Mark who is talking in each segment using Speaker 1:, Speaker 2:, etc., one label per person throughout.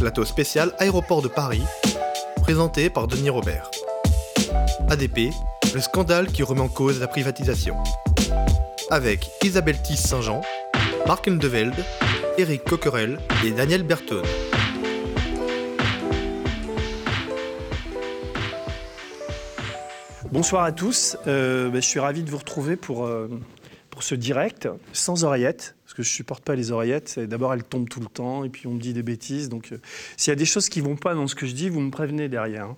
Speaker 1: plateau spécial Aéroport de Paris, présenté par Denis Robert. ADP, le scandale qui remet en cause la privatisation. Avec Isabelle Thies-Saint-Jean, Marc Ndevelde, Eric Coquerel et Daniel Bertone.
Speaker 2: Bonsoir à tous, euh, ben, je suis ravi de vous retrouver pour, euh, pour ce direct sans oreillettes, parce que je ne supporte pas les oreillettes. D'abord, elles tombent tout le temps, et puis on me dit des bêtises. Donc, euh, s'il y a des choses qui vont pas dans ce que je dis, vous me prévenez derrière. hein.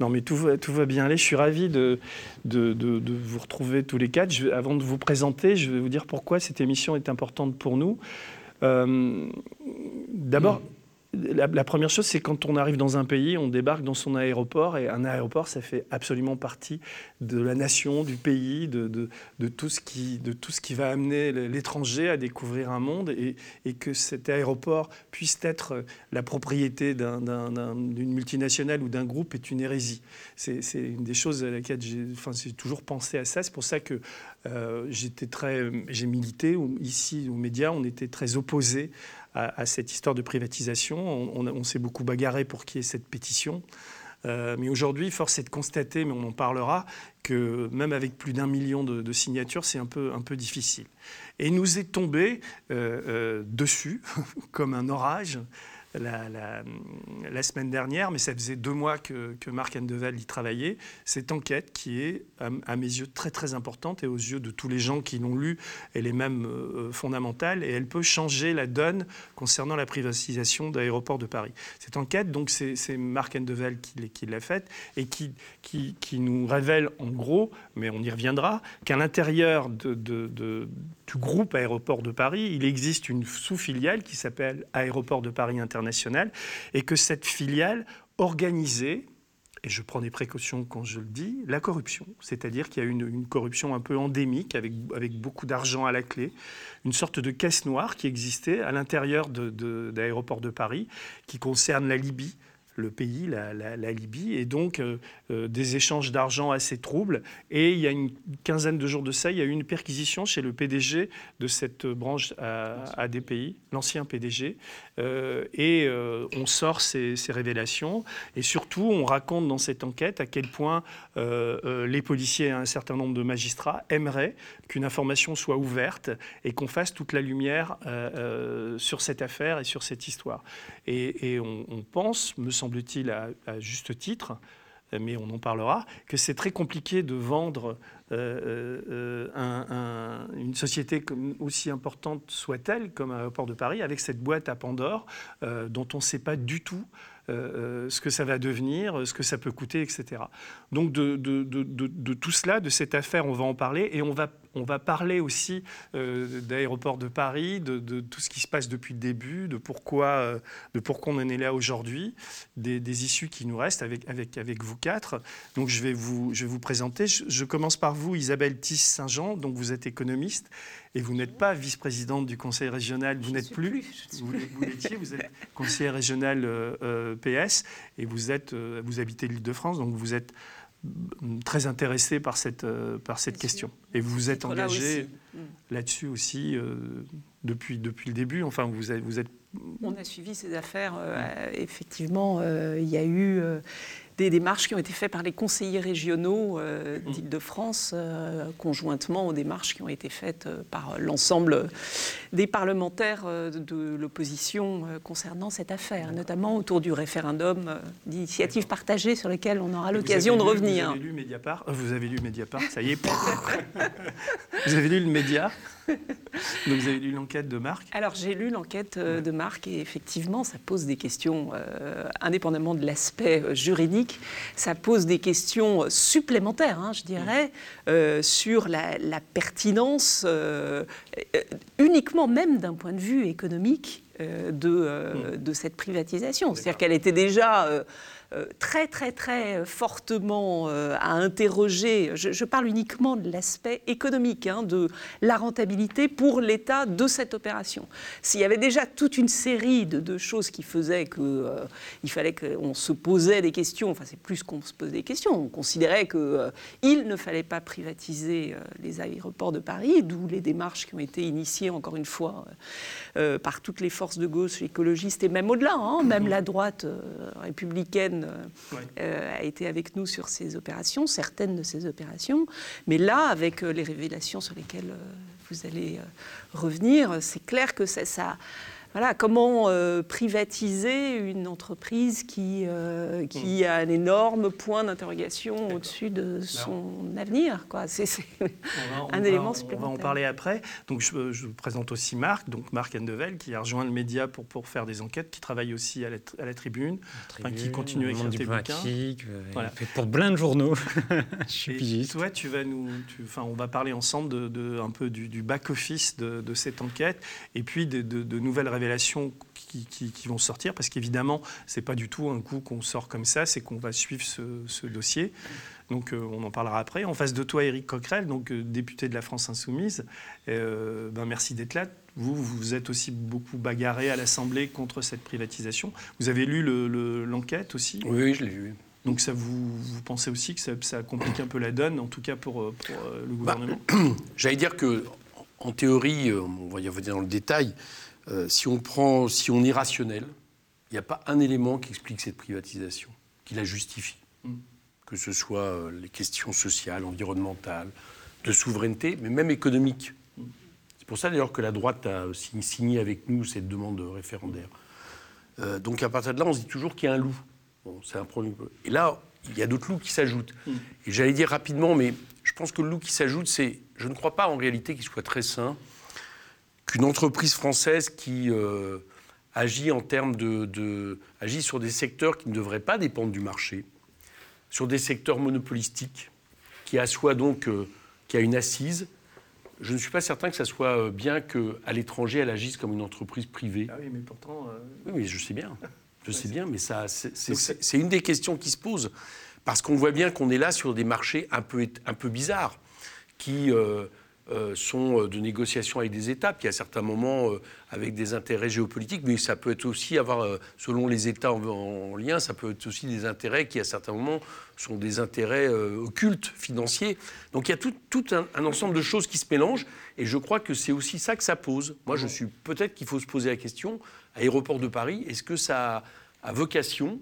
Speaker 2: Non, mais tout, va- bien aller. Je suis ravi de, de, vous retrouver tous les quatre. Avant de vous présenter, je vais vous dire pourquoi cette émission est importante pour nous. Euh, D'abord, la, première chose, c'est quand on arrive dans un pays, on débarque dans son aéroport, et un aéroport, ça fait absolument partie de la nation, du pays, de, tout, ce qui, de tout ce qui va amener l'étranger à découvrir un monde, et, que cet aéroport puisse être la propriété d'un- d'un- d'un- d'une multinationale ou d'un groupe est une hérésie. C'est une des choses à laquelle j'ai enfin, toujours pensé à ça. C'est pour ça que euh, j'ai milité ici aux médias, on était très opposés à, cette histoire de privatisation. On, s'est beaucoup bagarré pour qu'il y ait cette pétition. Euh, mais aujourd'hui, force est de constater, mais on en parlera, que même avec plus d'un million de, signatures, c'est un peu, un peu difficile. Et nous est tombé euh, euh, dessus, comme un orage, la, semaine dernière, mais ça faisait deux mois que, que Marc Andeval y travaillait, cette enquête qui est, à, mes yeux, très très importante et aux yeux de tous les gens qui l'ont lue, elle est même euh, fondamentale et elle peut changer la donne concernant la privatisation d'aéroports de Paris. Cette enquête, donc, c'est Marc Andeval qui, l'a- faite et qui, nous révèle en gros, mais on y reviendra, qu'à l'intérieur du groupe Aéroports de Paris, il existe une sous-filiale qui s'appelle Aéroports de Paris International et que cette filiale organisait et je prends des précautions quand je le dis, la corruption. C'est-à-dire qu'il y a une, une corruption un peu endémique, avec, beaucoup d'argent à la clé, une sorte de caisse noire qui existait à l'intérieur de, de- d'Aéroports de Paris, qui concerne la Libye, le pays, la, la- la Libye, et donc euh, euh, des échanges d'argent assez troubles. Et il y a une quinzaine de jours de ça, il y a eu une perquisition chez le PDG de cette branche à, à des pays, l'ancien PDG, euh, et euh, on sort ces, ces révélations. Et surtout, on raconte dans cette enquête à quel point les policiers et un certain nombre de magistrats aimeraient qu'une information soit ouverte et qu'on fasse toute la lumière sur cette affaire et sur cette histoire. Et, et on, on pense, me semble-t-il, à, juste titre, mais on en parlera, que c'est très compliqué de vendre euh, euh, un- un- une société aussi importante soit-elle, comme Aéroport de Paris, avec cette boîte à Pandore euh, dont on ne sait pas du tout euh, euh, ce que ça va devenir, ce que ça peut coûter, etc. Donc de tout cela, de cette affaire, on va en parler et on va, on va parler aussi euh, d'Aéroport de Paris, de, de tout ce qui se passe depuis le début, de pourquoi, euh, de pourquoi on en est là aujourd'hui, des, des issues qui nous restent avec, avec, avec vous quatre. Donc je vais vous, je vais vous présenter. Je, je commence par vous, Isabelle Thies-Saint-Jean. Donc vous êtes économiste et vous n'êtes pas vice-présidente du conseil régional. Vous n'êtes plus. Vous, vous l'étiez, vous êtes conseiller régional euh, euh, PS et vous, êtes, vous habitez l'Île-de-France, donc vous êtes très intéressé par cette, euh, par cette question. Et vous vous êtes engagé
Speaker 3: aussi. Mm.
Speaker 2: là-dessus aussi euh, depuis, depuis le début. Enfin, vous êtes, vous êtes
Speaker 3: On a suivi ces affaires. euh, effectivement, euh, il y a eu euh, des démarches qui ont été faites par les conseillers régionaux euh,
Speaker 2: Mm.
Speaker 3: d'Île-de-France, euh, conjointement aux démarches qui ont été faites euh, par l'ensemble des parlementaires de l'opposition concernant cette affaire, notamment autour du référendum d'initiative partagée sur lequel on aura l'occasion de
Speaker 2: lu-
Speaker 3: revenir.
Speaker 2: Vous avez lu Mediapart Vous avez lu Mediapart, ça y est. vous avez lu le Média? Donc vous avez lu l'enquête de Marc?
Speaker 3: Alors j'ai lu l'enquête euh, de Marc et effectivement ça pose des questions, euh, indépendamment de l'aspect euh, juridique, ça pose des questions supplémentaires, hein, je dirais, euh, sur la, la pertinence euh, uniquement même d'un point de vue économique euh, de, euh, de cette privatisation. C'est-à-dire qu'elle était déjà... euh, très, très, très fortement euh, à interroger, je, parle uniquement de l'aspect économique, hein, de la rentabilité pour l'État de cette opération. S'il y avait déjà toute une série de, choses qui faisaient qu'il euh, fallait qu'on se posait des questions, enfin c'est plus qu'on se pose des questions, on considérait qu'il ne fallait pas privatiser les aéroports de Paris, d'où les démarches qui ont été initiées, encore une fois, par toutes les forces de gauche écologistes et même au-delà, hein, même la droite républicaine euh, a été avec nous sur ces opérations, certaines de ces opérations. Mais là, avec euh, les révélations sur lesquelles euh, vous allez revenir, c'est clair que ça, ça voilà, comment euh, privatiser une entreprise qui, euh, qui hmm. a un énorme point d'interrogation au-dessus de son avenir C'est un élément supplémentaire.
Speaker 2: On va en parler après. Donc, je, vous présente aussi Marc, donc Marc Andevel, qui a rejoint le média pour, pour faire des enquêtes, qui travaille aussi à la, à la Tribune, qui continue à écrire des bouquins.
Speaker 4: Euh, voilà. fait pour plein de journaux. je suis pigiste.
Speaker 2: Toi, tu vas nous, enfin, on va parler ensemble de, de un peu du, back-office de, de, cette enquête et puis de, de nouvelles révélations qui, vont sortir, parce qu'évidemment, ce n'est pas du tout un coup qu'on sort comme ça, c'est qu'on va suivre ce, dossier. Donc euh, on en parlera après. En face de toi, Éric Coquerel, donc euh, député de la France Insoumise, euh, ben, merci d'être là. Vous, vous êtes aussi beaucoup bagarré à l'Assemblée contre cette privatisation. Vous avez lu l'enquête aussi?
Speaker 5: Oui, je l'ai lu.
Speaker 2: Donc ça, vous, vous, pensez aussi que ça, complique un peu la donne, en tout cas pour, le bah, gouvernement?
Speaker 5: J'allais dire que, en théorie, on va y revenir dans le détail, euh, si on prend, si on est rationnel, il n'y a pas un élément qui explique cette privatisation, qui la justifie. Mm. Que ce soit euh, les questions sociales, environnementales, de souveraineté, mais même économique. Mm. C'est pour ça d'ailleurs que la droite a signé avec nous cette demande référendaire. Euh, donc à partir de là, on se dit toujours qu'il y a un loup. c'est un problème. Et là, il y a d'autres loups qui s'ajoutent. Mm. Et j'allais dire rapidement, mais je pense que le loup qui s'ajoute, c'est, je ne crois pas en réalité qu'il soit très sain qu'une entreprise française qui euh, agit en termes de, agit sur des secteurs qui ne devraient pas dépendre du marché, sur des secteurs monopolistiques, qui assoit donc, euh, qui a une assise. Je ne suis pas certain que ça soit euh, bien qu'à l'étranger, elle agisse comme une entreprise privée.
Speaker 2: Ah oui, mais pourtant.
Speaker 5: Oui, mais je sais bien. Je sais bien, mais ça, c'est une des questions qui se posent. Parce qu'on voit bien qu'on est là sur des marchés un peu, un peu bizarres, qui euh, sont euh, de négociations avec des États, puis à certains moments euh, avec des intérêts géopolitiques, mais ça peut être aussi avoir, selon les États en, lien, ça peut être aussi des intérêts qui à certains moments sont des intérêts occultes, financiers. Donc il y a tout, un, ensemble de choses qui se mélangent, et je crois que c'est aussi ça que ça pose. Moi, je suis peut-être qu'il faut se poser la question, aéroport de Paris, est-ce que ça a vocation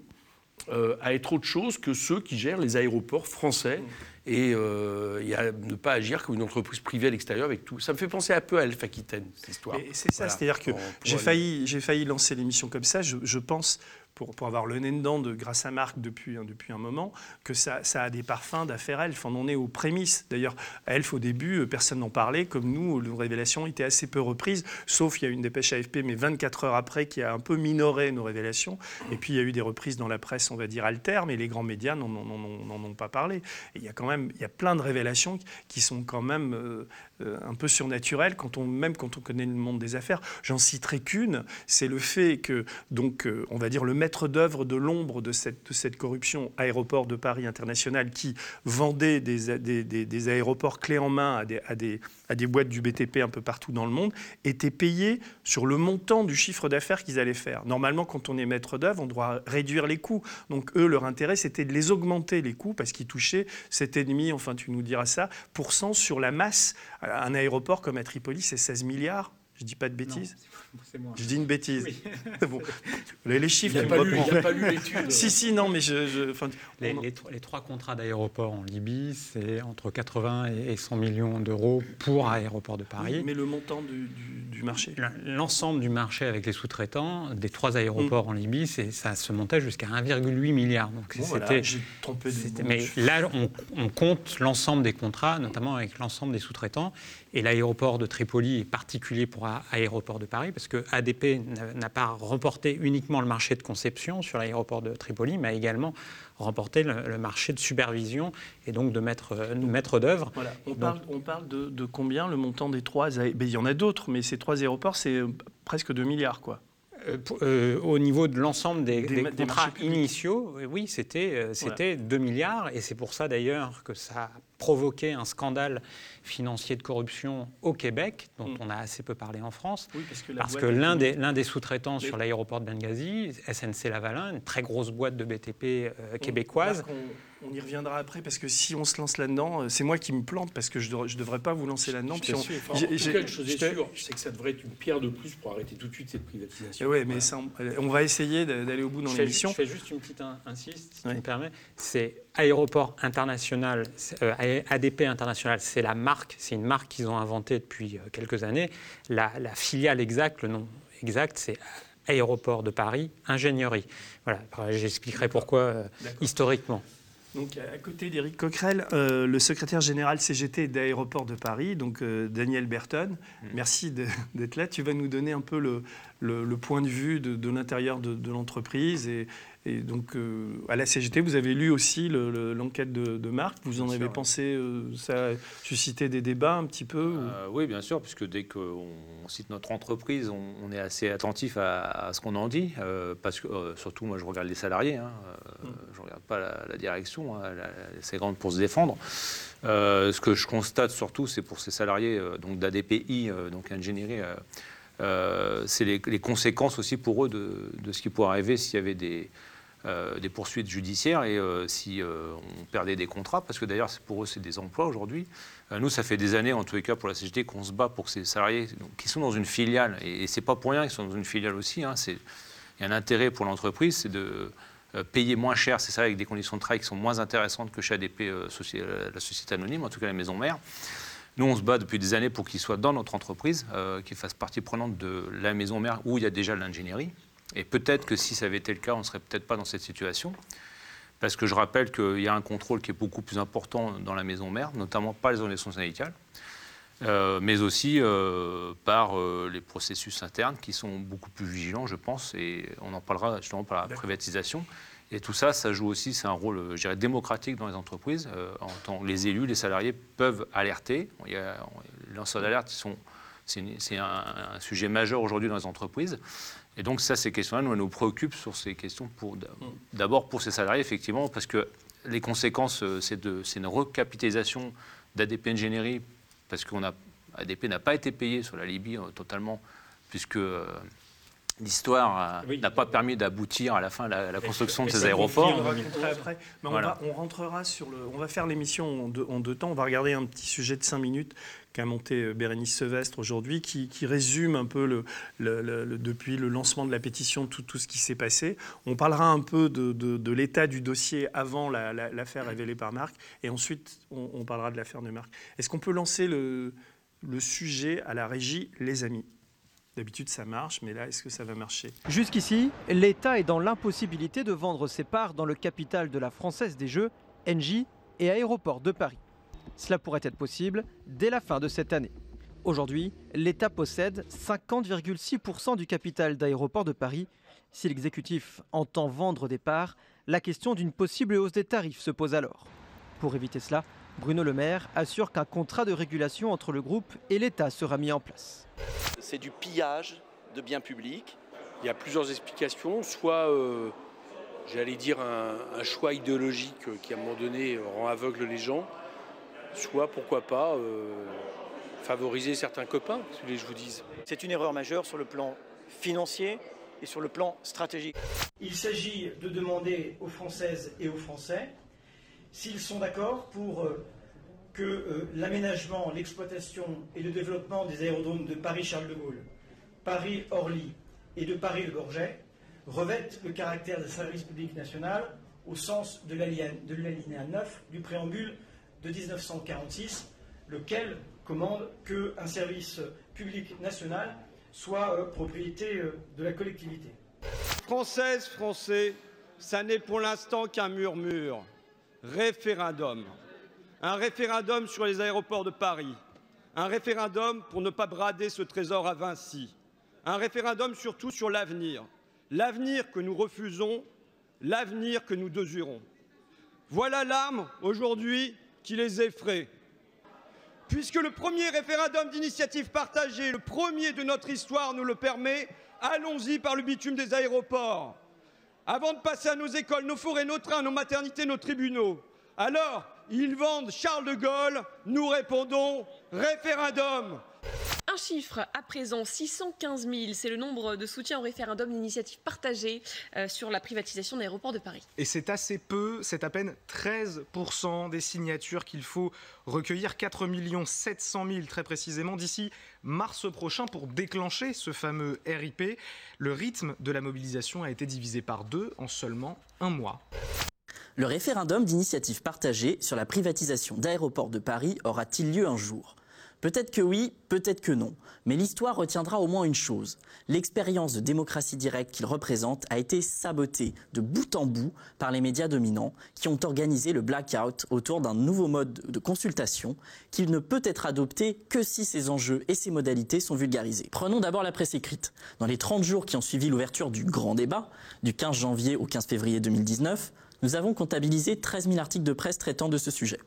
Speaker 5: à être autre chose que ceux qui gèrent les aéroports français et, euh, ne pas agir comme une entreprise privée à l'extérieur avec tout. Ça me fait penser un peu à Alpha Aquitaine, cette histoire.
Speaker 2: C'est ça, c'est-à-dire que j'ai failli, failli lancer l'émission comme ça. Je, je pense pour, pour, avoir le nez dedans de, grâce à Marc depuis, depuis un moment, que ça, ça a des parfums d'affaires Elf. On en est aux prémices. D'ailleurs, Elf, au début, euh, personne n'en parlait. Comme nous, nos révélations étaient assez peu reprises, sauf il y a une dépêche AFP, mais 24 heures après, qui a un peu minoré nos révélations. Et puis, il y a eu des reprises dans la presse, on va dire, alter, mais les grands médias n'en ont pas parlé. Et il y a quand même il y a plein de révélations qui sont quand même euh, euh, un peu surnaturelles, quand on, même quand on connaît le monde des affaires. J'en citerai qu'une, c'est le fait que, donc, on va dire, le maître d'œuvre de l'ombre de cette, de cette corruption, Aéroport de Paris International, qui vendait des, des, des, aéroports clés en main à des, à, des, à des boîtes du BTP un peu partout dans le monde, était payé sur le montant du chiffre d'affaires qu'ils allaient faire. Normalement, quand on est maître d'œuvre, on doit réduire les coûts. Donc eux, leur intérêt, c'était de les augmenter, les coûts, parce qu'ils touchaient cet ennemi, enfin tu nous diras ça, pour cent sur la masse. Un aéroport comme à Tripoli, c'est 16 milliards je dis pas de bêtises Je dis une bêtise. bon. Les chiffres.
Speaker 5: Il n'y a, pas lu l'étude.
Speaker 2: si, si, non, mais je. je
Speaker 4: les, les, trois contrats d'aéroport en Libye, c'est entre 80 et 100 millions d'euros pour Aéroport de Paris.
Speaker 2: mais le montant du, du, marché?
Speaker 4: L'ensemble du marché avec les sous-traitants des trois aéroports mm. en Libye, ça se montait jusqu'à 1,8 milliard. Donc
Speaker 2: bon, c'était. J'ai trompé
Speaker 4: Mais là, on, on compte l'ensemble des contrats, notamment avec l'ensemble des sous-traitants. Et l'aéroport de Tripoli est particulier pour Aéroport de Paris, parce que ADP n'a pas remporté uniquement le marché de conception sur l'aéroport de Tripoli, mais a également remporté le, marché de supervision et donc de maître, maître d'œuvre.
Speaker 2: Voilà. On, parle, on parle de, combien le montant des trois Il y en a d'autres, mais ces trois aéroports, c'est presque 2 milliards, quoi.
Speaker 4: euh, euh, au niveau de l'ensemble des,
Speaker 2: Des
Speaker 4: des
Speaker 2: ma- des
Speaker 4: contrats initiaux, euh, oui, c'était euh, c'était 2 milliards. Et c'est pour ça d'ailleurs que ça provoqué un scandale financier de corruption au Québec, dont
Speaker 2: Mm.
Speaker 4: on a assez peu parlé en France.
Speaker 2: Oui, parce que,
Speaker 4: l'un des, sous-traitants sur l'aéroport de Benghazi, SNC Lavalin, une très grosse boîte de BTP euh, québécoise,
Speaker 2: Marc, on, y reviendra après parce que si on se lance là-dedans, euh, c'est moi qui me plante parce que je ne devrais pas vous lancer là-dedans. on-
Speaker 5: Enfin, en
Speaker 2: j'ai-
Speaker 5: tout
Speaker 2: j'ai-
Speaker 5: cas, une chose est
Speaker 2: je
Speaker 5: sûre, c'est que ça devrait être une pierre de plus pour arrêter tout de suite cette privatisation.
Speaker 2: Eh ouais, mais ça, on, on va essayer d'aller au bout dans
Speaker 4: Je
Speaker 2: l'émission.
Speaker 4: je fais juste une petite in- insiste, si
Speaker 2: Oui.
Speaker 4: tu me permets. C'est Aéroport International, euh, ADP International, c'est la marque, c'est une marque qu'ils ont inventée depuis euh, quelques années. La, la filiale exacte, le nom exact, c'est Aéroport de Paris Ingénierie. Voilà, j'expliquerai pourquoi euh, historiquement.
Speaker 2: Donc, à côté d'Éric Coquerel, euh, le secrétaire général CGT d'Aéroports de Paris, donc euh, Daniel Berton. Merci de- d'être là. Tu vas nous donner un peu le, le- le point de vue de, de l'intérieur de, de l'entreprise. Et, et donc, euh, à la CGT, vous avez lu aussi le- le- l'enquête de, de Marc. Vous en avez pensé euh, Ça a suscité des débats un petit peu ou-
Speaker 6: Euh, oui, bien sûr, puisque dès qu'on on cite notre entreprise, on, on est assez attentif à, à ce qu'on en dit, parce que surtout, moi, je regarde les salariés, hein, euh, je ne regarde pas la, la direction, hein, c'est grande pour se défendre. Ce que je constate surtout, c'est pour ces salariés donc d'ADPI, donc ingénierie, c'est les, les conséquences aussi pour eux de, de ce qui pourrait arriver s'il y avait des, euh, des poursuites judiciaires et euh, si euh, on perdait des contrats, parce que d'ailleurs pour eux c'est des emplois aujourd'hui. Nous, ça fait des années, en tous les cas pour la CGT, qu'on se bat pour ces salariés qui sont dans une filiale, et, et c'est pas pour rien qu'ils sont dans une filiale aussi. hein, il y a un intérêt pour l'entreprise, c'est de payer moins cher, c'est ça, avec des conditions de travail qui sont moins intéressantes que chez ADP, la société anonyme, en tout cas la maison mère. Nous, on se bat depuis des années pour qu'ils soient dans notre entreprise, qu'ils fassent partie prenante de la maison mère où il y a déjà l'ingénierie. Et peut-être que si ça avait été le cas, on ne serait peut-être pas dans cette situation. Parce que je rappelle qu'il y a un contrôle qui est beaucoup plus important dans la maison mère, notamment par les organisations syndicales, euh, mais aussi euh, par euh, les processus internes qui sont beaucoup plus vigilants, je pense, et on en parlera justement par la privatisation. Et tout ça, ça joue aussi, c'est un rôle, je dirais, démocratique dans les entreprises. En tant les élus, les salariés peuvent alerter. Il y a, les lanceurs d'alerte, sont- c'est un, sujet majeur aujourd'hui dans les entreprises. Et donc ça, ces questions-là, nous, nous préoccupent sur ces questions d'abord pour ces salariés, effectivement, parce que les conséquences, euh, c'est une recapitalisation d'ADP Ingénierie, parce qu'on a ADP n'a pas été payé sur la Libye euh, totalement, puisque euh, l'histoire euh,
Speaker 4: Oui.
Speaker 6: n'a pas permis d'aboutir à la fin à la, la construction de ces aéroports.
Speaker 2: On après. Mais va- on, rentrera sur le. On va faire l'émission en deux, en deux temps. On va regarder un petit sujet de cinq minutes qu'a monté euh, Bérénice Sevestre aujourd'hui, qui, qui résume un peu le, le- le- le- depuis le lancement de la pétition tout, tout ce qui s'est passé. On parlera un peu de, de- de l'état du dossier avant la- la- l'affaire révélée par Marc, et ensuite on, on parlera de l'affaire de Marc. Est-ce qu'on peut lancer le, le sujet à la régie, les amis? D'habitude ça marche, mais là est-ce que ça va marcher?
Speaker 7: Jusqu'ici, l'État est dans l'impossibilité de vendre ses parts dans le capital de la Française des Jeux, Engie et Aéroport de Paris. Cela pourrait être possible dès la fin de cette année. Aujourd'hui, l'État possède 50,6% du capital d'Aéroport de Paris. Si l'exécutif entend vendre des parts, la question d'une possible hausse des tarifs se pose alors. Pour éviter cela, Bruno Le Maire assure qu'un contrat de régulation entre le groupe et l'État sera mis en place.
Speaker 8: C'est du pillage de biens publics.
Speaker 5: Il y a plusieurs explications. Soit, euh, j'allais dire, un, un choix idéologique qui, à un moment donné, rend aveugle les gens. Soit, pourquoi pas, euh, favoriser certains copains, si vous voulez que je vous dise.
Speaker 8: C'est une erreur majeure sur le plan financier et sur le plan stratégique.
Speaker 9: Il s'agit de demander aux Françaises et aux Français s'ils sont d'accord pour euh, que euh, l'aménagement, l'exploitation et le développement des aérodromes de Paris-Charles de Gaulle, Paris-Orly et de Paris-Le Bourget revêtent le caractère de service public national au sens de l'alinéa de l'alinéa 9 du préambule de 1946, lequel commande qu'un service public national soit euh, propriété de la collectivité.
Speaker 10: Françaises, Français, ça n'est pour l'instant qu'un murmure. Référendum. Un référendum sur les aéroports de Paris. Un référendum pour ne pas brader ce trésor à Vinci. Un référendum surtout sur l'avenir. L'avenir que nous refusons, l'avenir que nous désirons. Voilà l'arme aujourd'hui qui les effraie. puisque le premier référendum d'initiative partagée, le premier de notre histoire, nous le permet, allons-y par le bitume des aéroports. Avant de passer à nos écoles, nos forêts, nos trains, nos maternités, nos tribunaux. Alors, ils vendent Charles de Gaulle, nous répondons référendum.
Speaker 11: Un chiffre à présent, 615 000, c'est le nombre de soutiens au référendum d'initiative partagée euh, sur la privatisation d'aéroports de Paris.
Speaker 12: Et c'est assez peu, c'est à peine 13% des signatures qu'il faut recueillir, 4 700 000 très précisément, d'ici mars prochain pour déclencher ce fameux RIP. Le rythme de la mobilisation a été divisé par deux en seulement un mois.
Speaker 13: Le référendum d'initiative partagée sur la privatisation d'aéroports de Paris aura-t-il lieu un jour? Peut-être que oui, peut-être que non. Mais l'histoire retiendra au moins une chose. L'expérience de démocratie directe qu'il représente a été sabotée de bout en bout par les médias dominants qui ont organisé le blackout autour d'un nouveau mode de consultation qui ne peut être adopté que si ses enjeux et ses modalités sont vulgarisés. Prenons d'abord la presse écrite. Dans les 30 jours qui ont suivi l'ouverture du grand débat, du 15 janvier au 15 février 2019, nous avons comptabilisé 13 000 articles de presse traitant de ce sujet.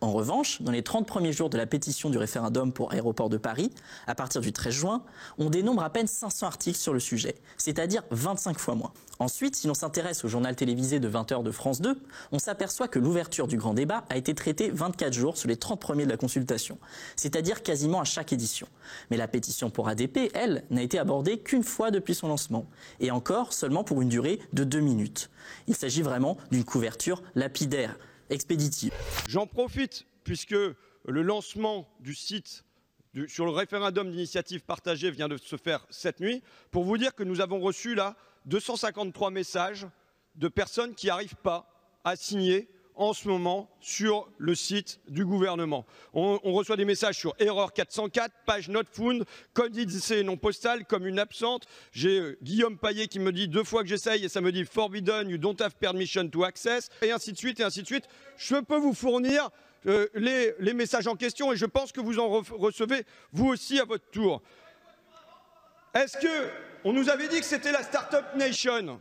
Speaker 13: En revanche, dans les 30 premiers jours de la pétition du référendum pour Aéroport de Paris, à partir du 13 juin, on dénombre à peine 500 articles sur le sujet, c'est-à-dire 25 fois moins. Ensuite, si l'on s'intéresse au journal télévisé de 20h de France 2, on s'aperçoit que l'ouverture du grand débat a été traitée 24 jours sur les 30 premiers de la consultation, c'est-à-dire quasiment à chaque édition. Mais la pétition pour ADP, elle, n'a été abordée qu'une fois depuis son lancement, et encore seulement pour une durée de 2 minutes. Il s'agit vraiment d'une couverture lapidaire
Speaker 10: J'en profite puisque le lancement du site sur le référendum d'initiative partagée vient de se faire cette nuit pour vous dire que nous avons reçu là 253 messages de personnes qui n'arrivent pas à signer en ce moment sur le site du gouvernement. On, reçoit des messages sur erreur 404, page not found, code IDC non postal, comme une absente. J'ai euh, Guillaume Paillet qui me dit deux fois que j'essaye et ça me dit forbidden, you don't have permission to access, et ainsi de suite, et ainsi de suite. Je peux vous fournir euh, les, les, messages en question et je pense que vous en recevez vous aussi à votre tour. Est-ce que on nous avait dit que c'était la Startup Nation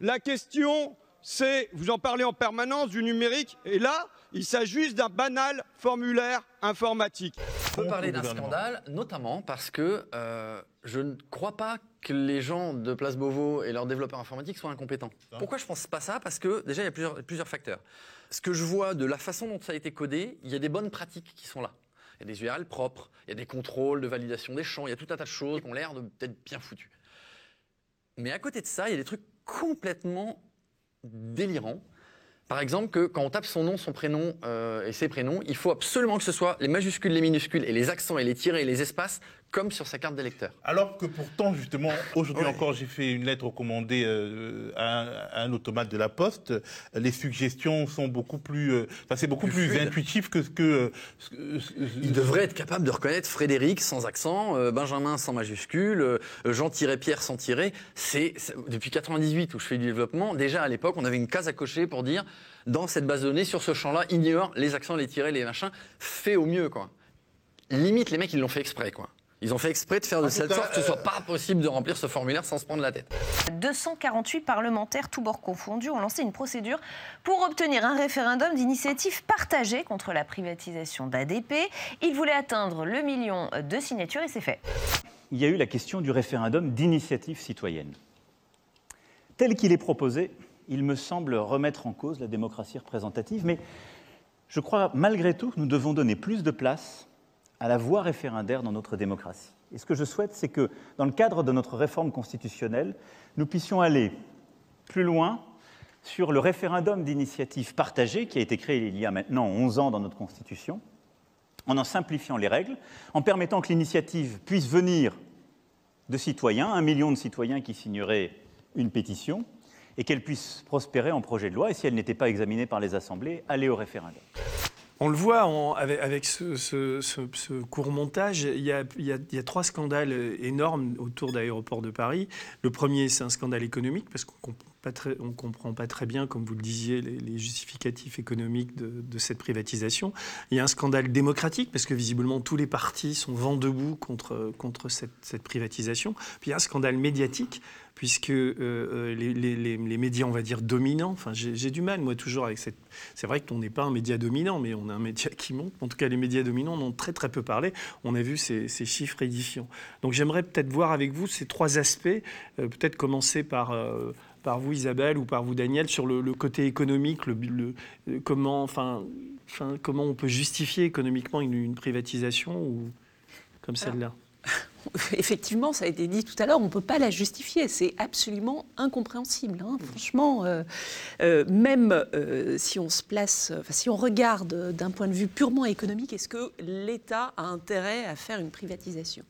Speaker 10: La question c'est, vous en parlez en permanence, du numérique, et là, il s'agit juste d'un banal formulaire informatique.
Speaker 14: On peut parler d'un scandale, notamment parce que euh, je ne crois pas que les gens de Place Beauvau et leurs développeurs informatiques soient incompétents. Pourquoi je pense pas ça? Parce que déjà, il y a plusieurs, plusieurs facteurs. Ce que je vois de la façon dont ça a été codé, il y a des bonnes pratiques qui sont là. Il y a des URL propres, il y a des contrôles de validation des champs, il y a tout un tas de choses qui ont l'air de peut-être bien foutues. Mais à côté de ça, il y a des trucs complètement délirant. Par exemple, que quand on tape son nom, son prénom euh, et ses prénoms, il faut absolument que ce soit les majuscules, les minuscules et les accents et les tirés et les espaces comme sur sa carte d'électeur.
Speaker 15: Alors que pourtant, justement, aujourd'hui encore, j'ai fait une lettre recommandée euh, à, un, automate de la Poste. Les suggestions sont beaucoup plus, euh, enfin, c'est beaucoup plus, intuitif que ce que.
Speaker 14: il devrait être capable de reconnaître Frédéric sans accent, Benjamin sans majuscule, Jean-Pierre sans tirer. C'est depuis 98 où je fais du développement. Déjà à l'époque, on avait une case à cocher pour dire dans cette base de données, sur ce champ-là, ignore les accents, les tirés, les machins. Fait au mieux, quoi. Limite, les mecs, ils l'ont fait exprès, quoi. Ils ont fait exprès de faire de cette sorte que ce soit pas possible de remplir ce formulaire sans se prendre la tête.
Speaker 16: 248 parlementaires, tous bords confondus, ont lancé une procédure pour obtenir un référendum d'initiative partagée contre la privatisation d'ADP. Ils voulaient atteindre le million de signatures et c'est fait.
Speaker 17: Il y a eu la question du référendum d'initiative citoyenne. Tel qu'il est proposé, il me semble remettre en cause la démocratie représentative, mais je crois malgré tout que nous devons donner plus de place à la voie référendaire dans notre démocratie. Et ce que je souhaite, c'est que dans le cadre de notre réforme constitutionnelle, nous puissions aller plus loin sur le référendum d'initiative partagée qui a été créé il y a maintenant 11 ans dans notre Constitution, en en simplifiant les règles, en permettant que l'initiative puisse venir de citoyens, un million de citoyens qui signeraient une pétition, et qu'elle puisse prospérer en projet de loi, et si elle n'était pas examinée par les assemblées, aller au référendum.
Speaker 2: On le voit avec, ce, court montage, il y, a, trois scandales énormes autour d'aéroports de Paris. Le premier, c'est un scandale économique, parce qu'on on comprend pas très bien, comme vous le disiez, les, justificatifs économiques de, cette privatisation. Il y a un scandale démocratique parce que visiblement tous les partis sont vent debout contre, contre cette, cette privatisation. Puis il y a un scandale médiatique puisque euh, euh, les, les, les, médias, on va dire, dominants, enfin, j'ai du mal, moi, toujours avec cette... C'est vrai qu'on n'est pas un média dominant, mais on a un média qui monte. En tout cas, les médias dominants en ont très, très peu parlé. On a vu ces, ces chiffres édifiants. Donc, j'aimerais peut-être voir avec vous ces trois aspects, euh, peut-être commencer par par vous, Isabelle, ou par vous, Daniel, sur le, côté économique, le, comment, enfin, enfin, comment on peut justifier économiquement une, une privatisation ou comme celle-là
Speaker 3: effectivement, ça a été dit tout à l'heure, on ne peut pas la justifier. C'est absolument incompréhensible. Hein. Franchement, euh, euh, même euh, si on se place, si on regarde d'un point de vue purement économique, est-ce que l'État a intérêt à faire une privatisation?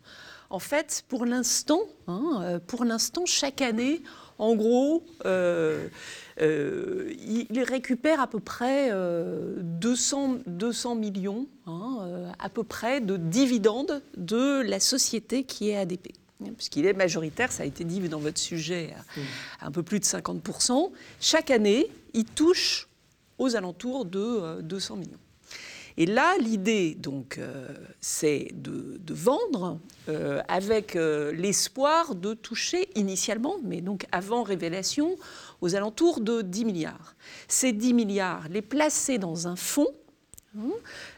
Speaker 3: En fait, pour l'instant, hein, pour l'instant, chaque année, en gros, euh, il récupère à peu près 200, euh, 200 millions, hein, euh, à peu près, de dividendes de la société qui est ADP. Puisqu'il est majoritaire, ça a été dit dans votre sujet, à, un peu plus de 50%. Chaque année, il touche aux alentours de 200 millions. Et là, l'idée, donc, c'est de, vendre avec l'espoir de toucher initialement, mais donc avant révélation, aux alentours de 10 milliards. Ces 10 milliards, les placer dans un fonds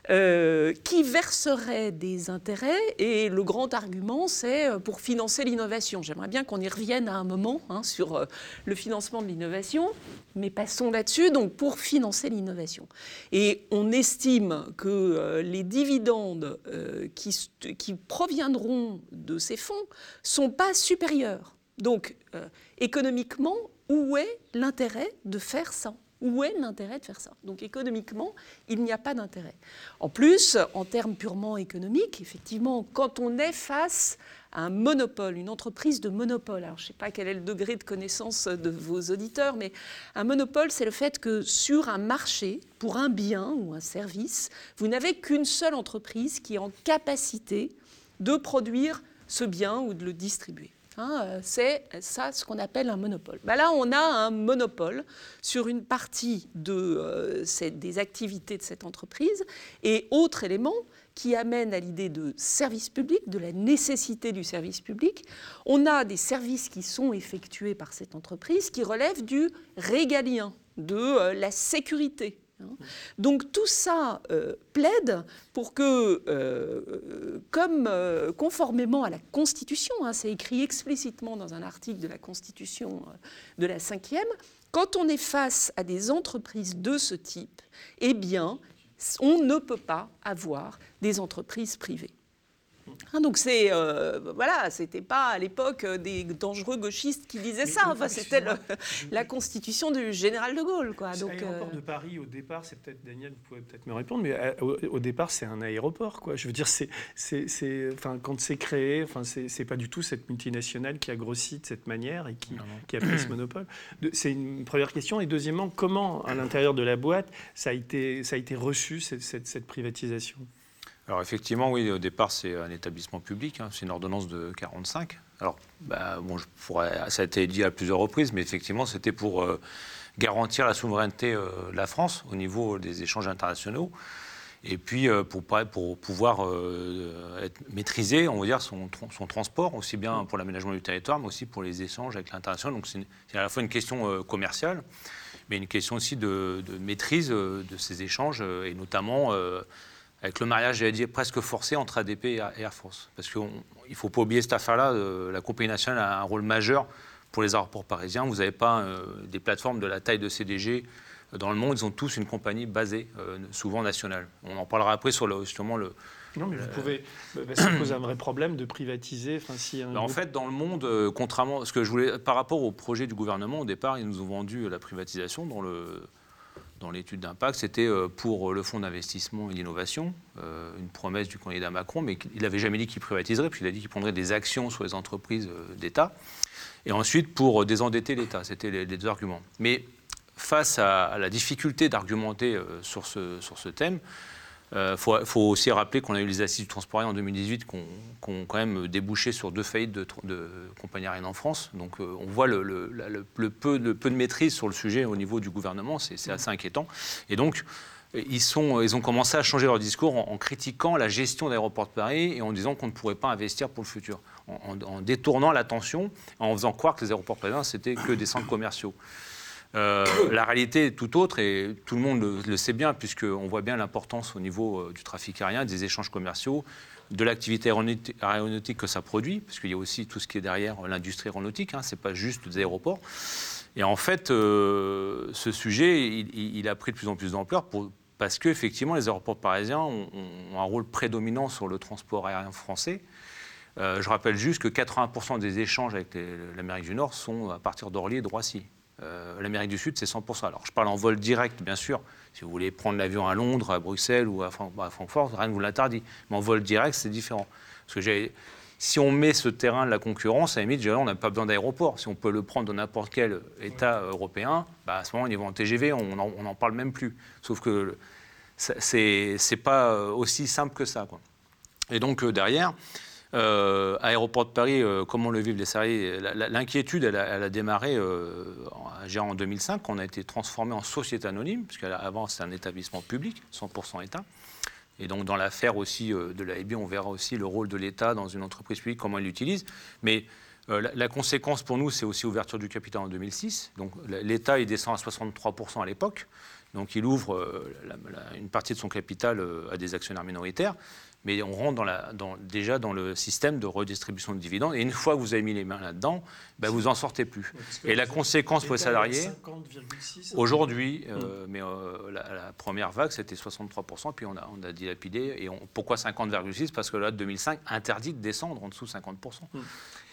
Speaker 3: euh, qui verserait des intérêts. Et le grand argument, c'est euh, pour financer l'innovation. J'aimerais bien qu'on y revienne à un moment hein, sur euh, le financement de l'innovation, mais passons là-dessus, donc pour financer l'innovation. Et on estime que les dividendes qui, qui, proviendront de ces fonds sont pas supérieurs. Donc, économiquement, où est l'intérêt de faire ça? Où est l'intérêt de faire ça? Donc économiquement, il n'y a pas d'intérêt. En plus, en termes purement économiques, effectivement, quand on est face à un monopole, une entreprise de monopole, alors je ne sais pas quel est le degré de connaissance de vos auditeurs, mais un monopole, c'est le fait que sur un marché, pour un bien ou un service, vous n'avez qu'une seule entreprise qui est en capacité de produire ce bien ou de le distribuer. Hein, euh, c'est ça ce qu'on appelle un monopole. Bah là, on a un monopole sur une partie euh, des activités de cette entreprise. Et autre élément qui amène à l'idée de service public, de la nécessité du service public, on a des services qui sont effectués par cette entreprise qui relèvent du régalien, de euh, la sécurité. Donc tout ça euh, plaide pour que, euh, comme euh, conformément à la Constitution, hein, c'est écrit explicitement dans un article de la Constitution de la cinquième, quand on est face à des entreprises de ce type, eh bien, on ne peut pas avoir des entreprises privées. Hein, donc c'est euh, voilà, c'était pas à l'époque euh, des dangereux gauchistes qui disaient ça. Enfin, c'était la constitution du général de Gaulle, quoi.
Speaker 2: Donc l'aéroport euh, de Paris au départ, c'est peut-être Daniel, vous pouvez peut-être me répondre, mais au, départ c'est un aéroport, quoi. Je veux dire, c'est c'est enfin quand c'est créé, enfin c'est pas du tout cette multinationale qui a grossi de cette manière et qui, qui a pris ce monopole. C'est une première question. Et deuxièmement, comment à l'intérieur de la boîte ça a été ça a été reçu cette, cette, cette privatisation?
Speaker 6: Alors effectivement, oui, au départ, c'est un établissement public, hein, c'est une ordonnance de 45. Alors, bah, bon, ça a été dit à plusieurs reprises, mais effectivement, c'était pour euh, garantir la souveraineté euh, de la France au niveau des échanges internationaux, et puis euh, pour, pouvoir être maîtriser, on va dire, son, transport, aussi bien pour l'aménagement du territoire, mais aussi pour les échanges avec l'international. Donc c'est à la fois une question commerciale, mais une question aussi de maîtrise de ces échanges, et notamment avec le mariage, j'allais dire, presque forcé entre ADP et Air France. Parce qu'il ne faut pas oublier cette affaire-là, euh, la compagnie nationale a un rôle majeur pour les aéroports parisiens. Vous n'avez pas euh, des plateformes de la taille de CDG euh, dans le monde, ils ont tous une compagnie basée, souvent nationale. On en parlera après sur le, justement le...
Speaker 2: Non, mais vous pouvez... Bah, ça pose un vrai problème de privatiser.
Speaker 6: Si bah, En fait, dans le monde, contrairement... Ce que je voulais, par rapport au projet du gouvernement, au départ, ils nous ont vendu la privatisation dans le dans l'étude d'impact, c'était euh, pour le fonds d'investissement et d'innovation, euh, une promesse du candidat Macron, mais il n'avait jamais dit qu'il privatiserait, puisqu'il a dit qu'il prendrait des actions sur les entreprises euh, d'État. Et ensuite, pour désendetter l'État, c'était les, deux arguments. Mais face à, la difficulté d'argumenter sur ce, sur ce thème, Il faut, faut aussi rappeler qu'on a eu les assises du transport aérien en 2018 qui ont, quand même débouché sur deux faillites de, compagnies aériennes en France. Donc euh, on voit le, peu, de, maîtrise sur le sujet au niveau du gouvernement, c'est assez inquiétant. Et donc ils, ont commencé à changer leur discours en, critiquant la gestion d'aéroports de Paris et en disant qu'on ne pourrait pas investir pour le futur, en, en- en détournant l'attention, en faisant croire que les aéroports parisiens, c'était que des centres commerciaux. Euh, la réalité est tout autre et tout le monde le, sait bien puisqu'on voit bien l'importance au niveau euh, du trafic aérien, des échanges commerciaux, de l'activité aéronautique, que ça produit, parce qu'il y a aussi tout ce qui est derrière l'industrie aéronautique, hein, ce n'est pas juste des aéroports. Et en fait, euh, ce sujet, il, a pris de plus en plus d'ampleur parce qu'effectivement, les aéroports parisiens ont, un rôle prédominant sur le transport aérien français. Je rappelle juste que 80% des échanges avec l'Amérique du Nord sont à partir d'Orly et de Roissy. Euh, L'Amérique du Sud, c'est 100%. Alors, je parle en vol direct, bien sûr. Si vous voulez prendre l'avion à Londres, à Bruxelles ou à, à Francfort, rien ne vous l'interdit. Mais en vol direct, c'est différent. Parce que si on met ce terrain de la concurrence, à la limite, on n'a pas besoin d'aéroport. Si on peut le prendre dans n'importe quel État européen, bah, à ce moment, au niveau en TGV, on n'en parle même plus. Sauf que c'est pas aussi simple que ça. Et donc, euh, derrière, euh, Aéroport de Paris, euh, comment le vivent les salariés? La- la- L'inquiétude, elle, a démarré euh, en, en 2005, quand on a été transformé en société anonyme, puisqu'avant c'était un établissement public, 100% État. Et donc dans l'affaire aussi de l'AIB, on verra aussi le rôle de l'État dans une entreprise publique, comment il l'utilise. Mais la, conséquence pour nous, c'est aussi ouverture du capital en 2006. Donc l'État, il descend à 63% à l'époque. Donc il ouvre une partie de son capital à des actionnaires minoritaires. Mais on rentre dans la, dans- déjà dans le système de redistribution de dividendes. Et une fois que vous avez mis les mains là-dedans, ben, vous n'en sortez plus. Et la conséquence pour les salariés,
Speaker 2: 50,6,
Speaker 6: aujourd'hui, euh, mais euh, la, la première vague, c'était 63%, puis on a, on a dilapidé. Et on- pourquoi 50,6 Parce que là, 2005, interdit de descendre en dessous de 50%.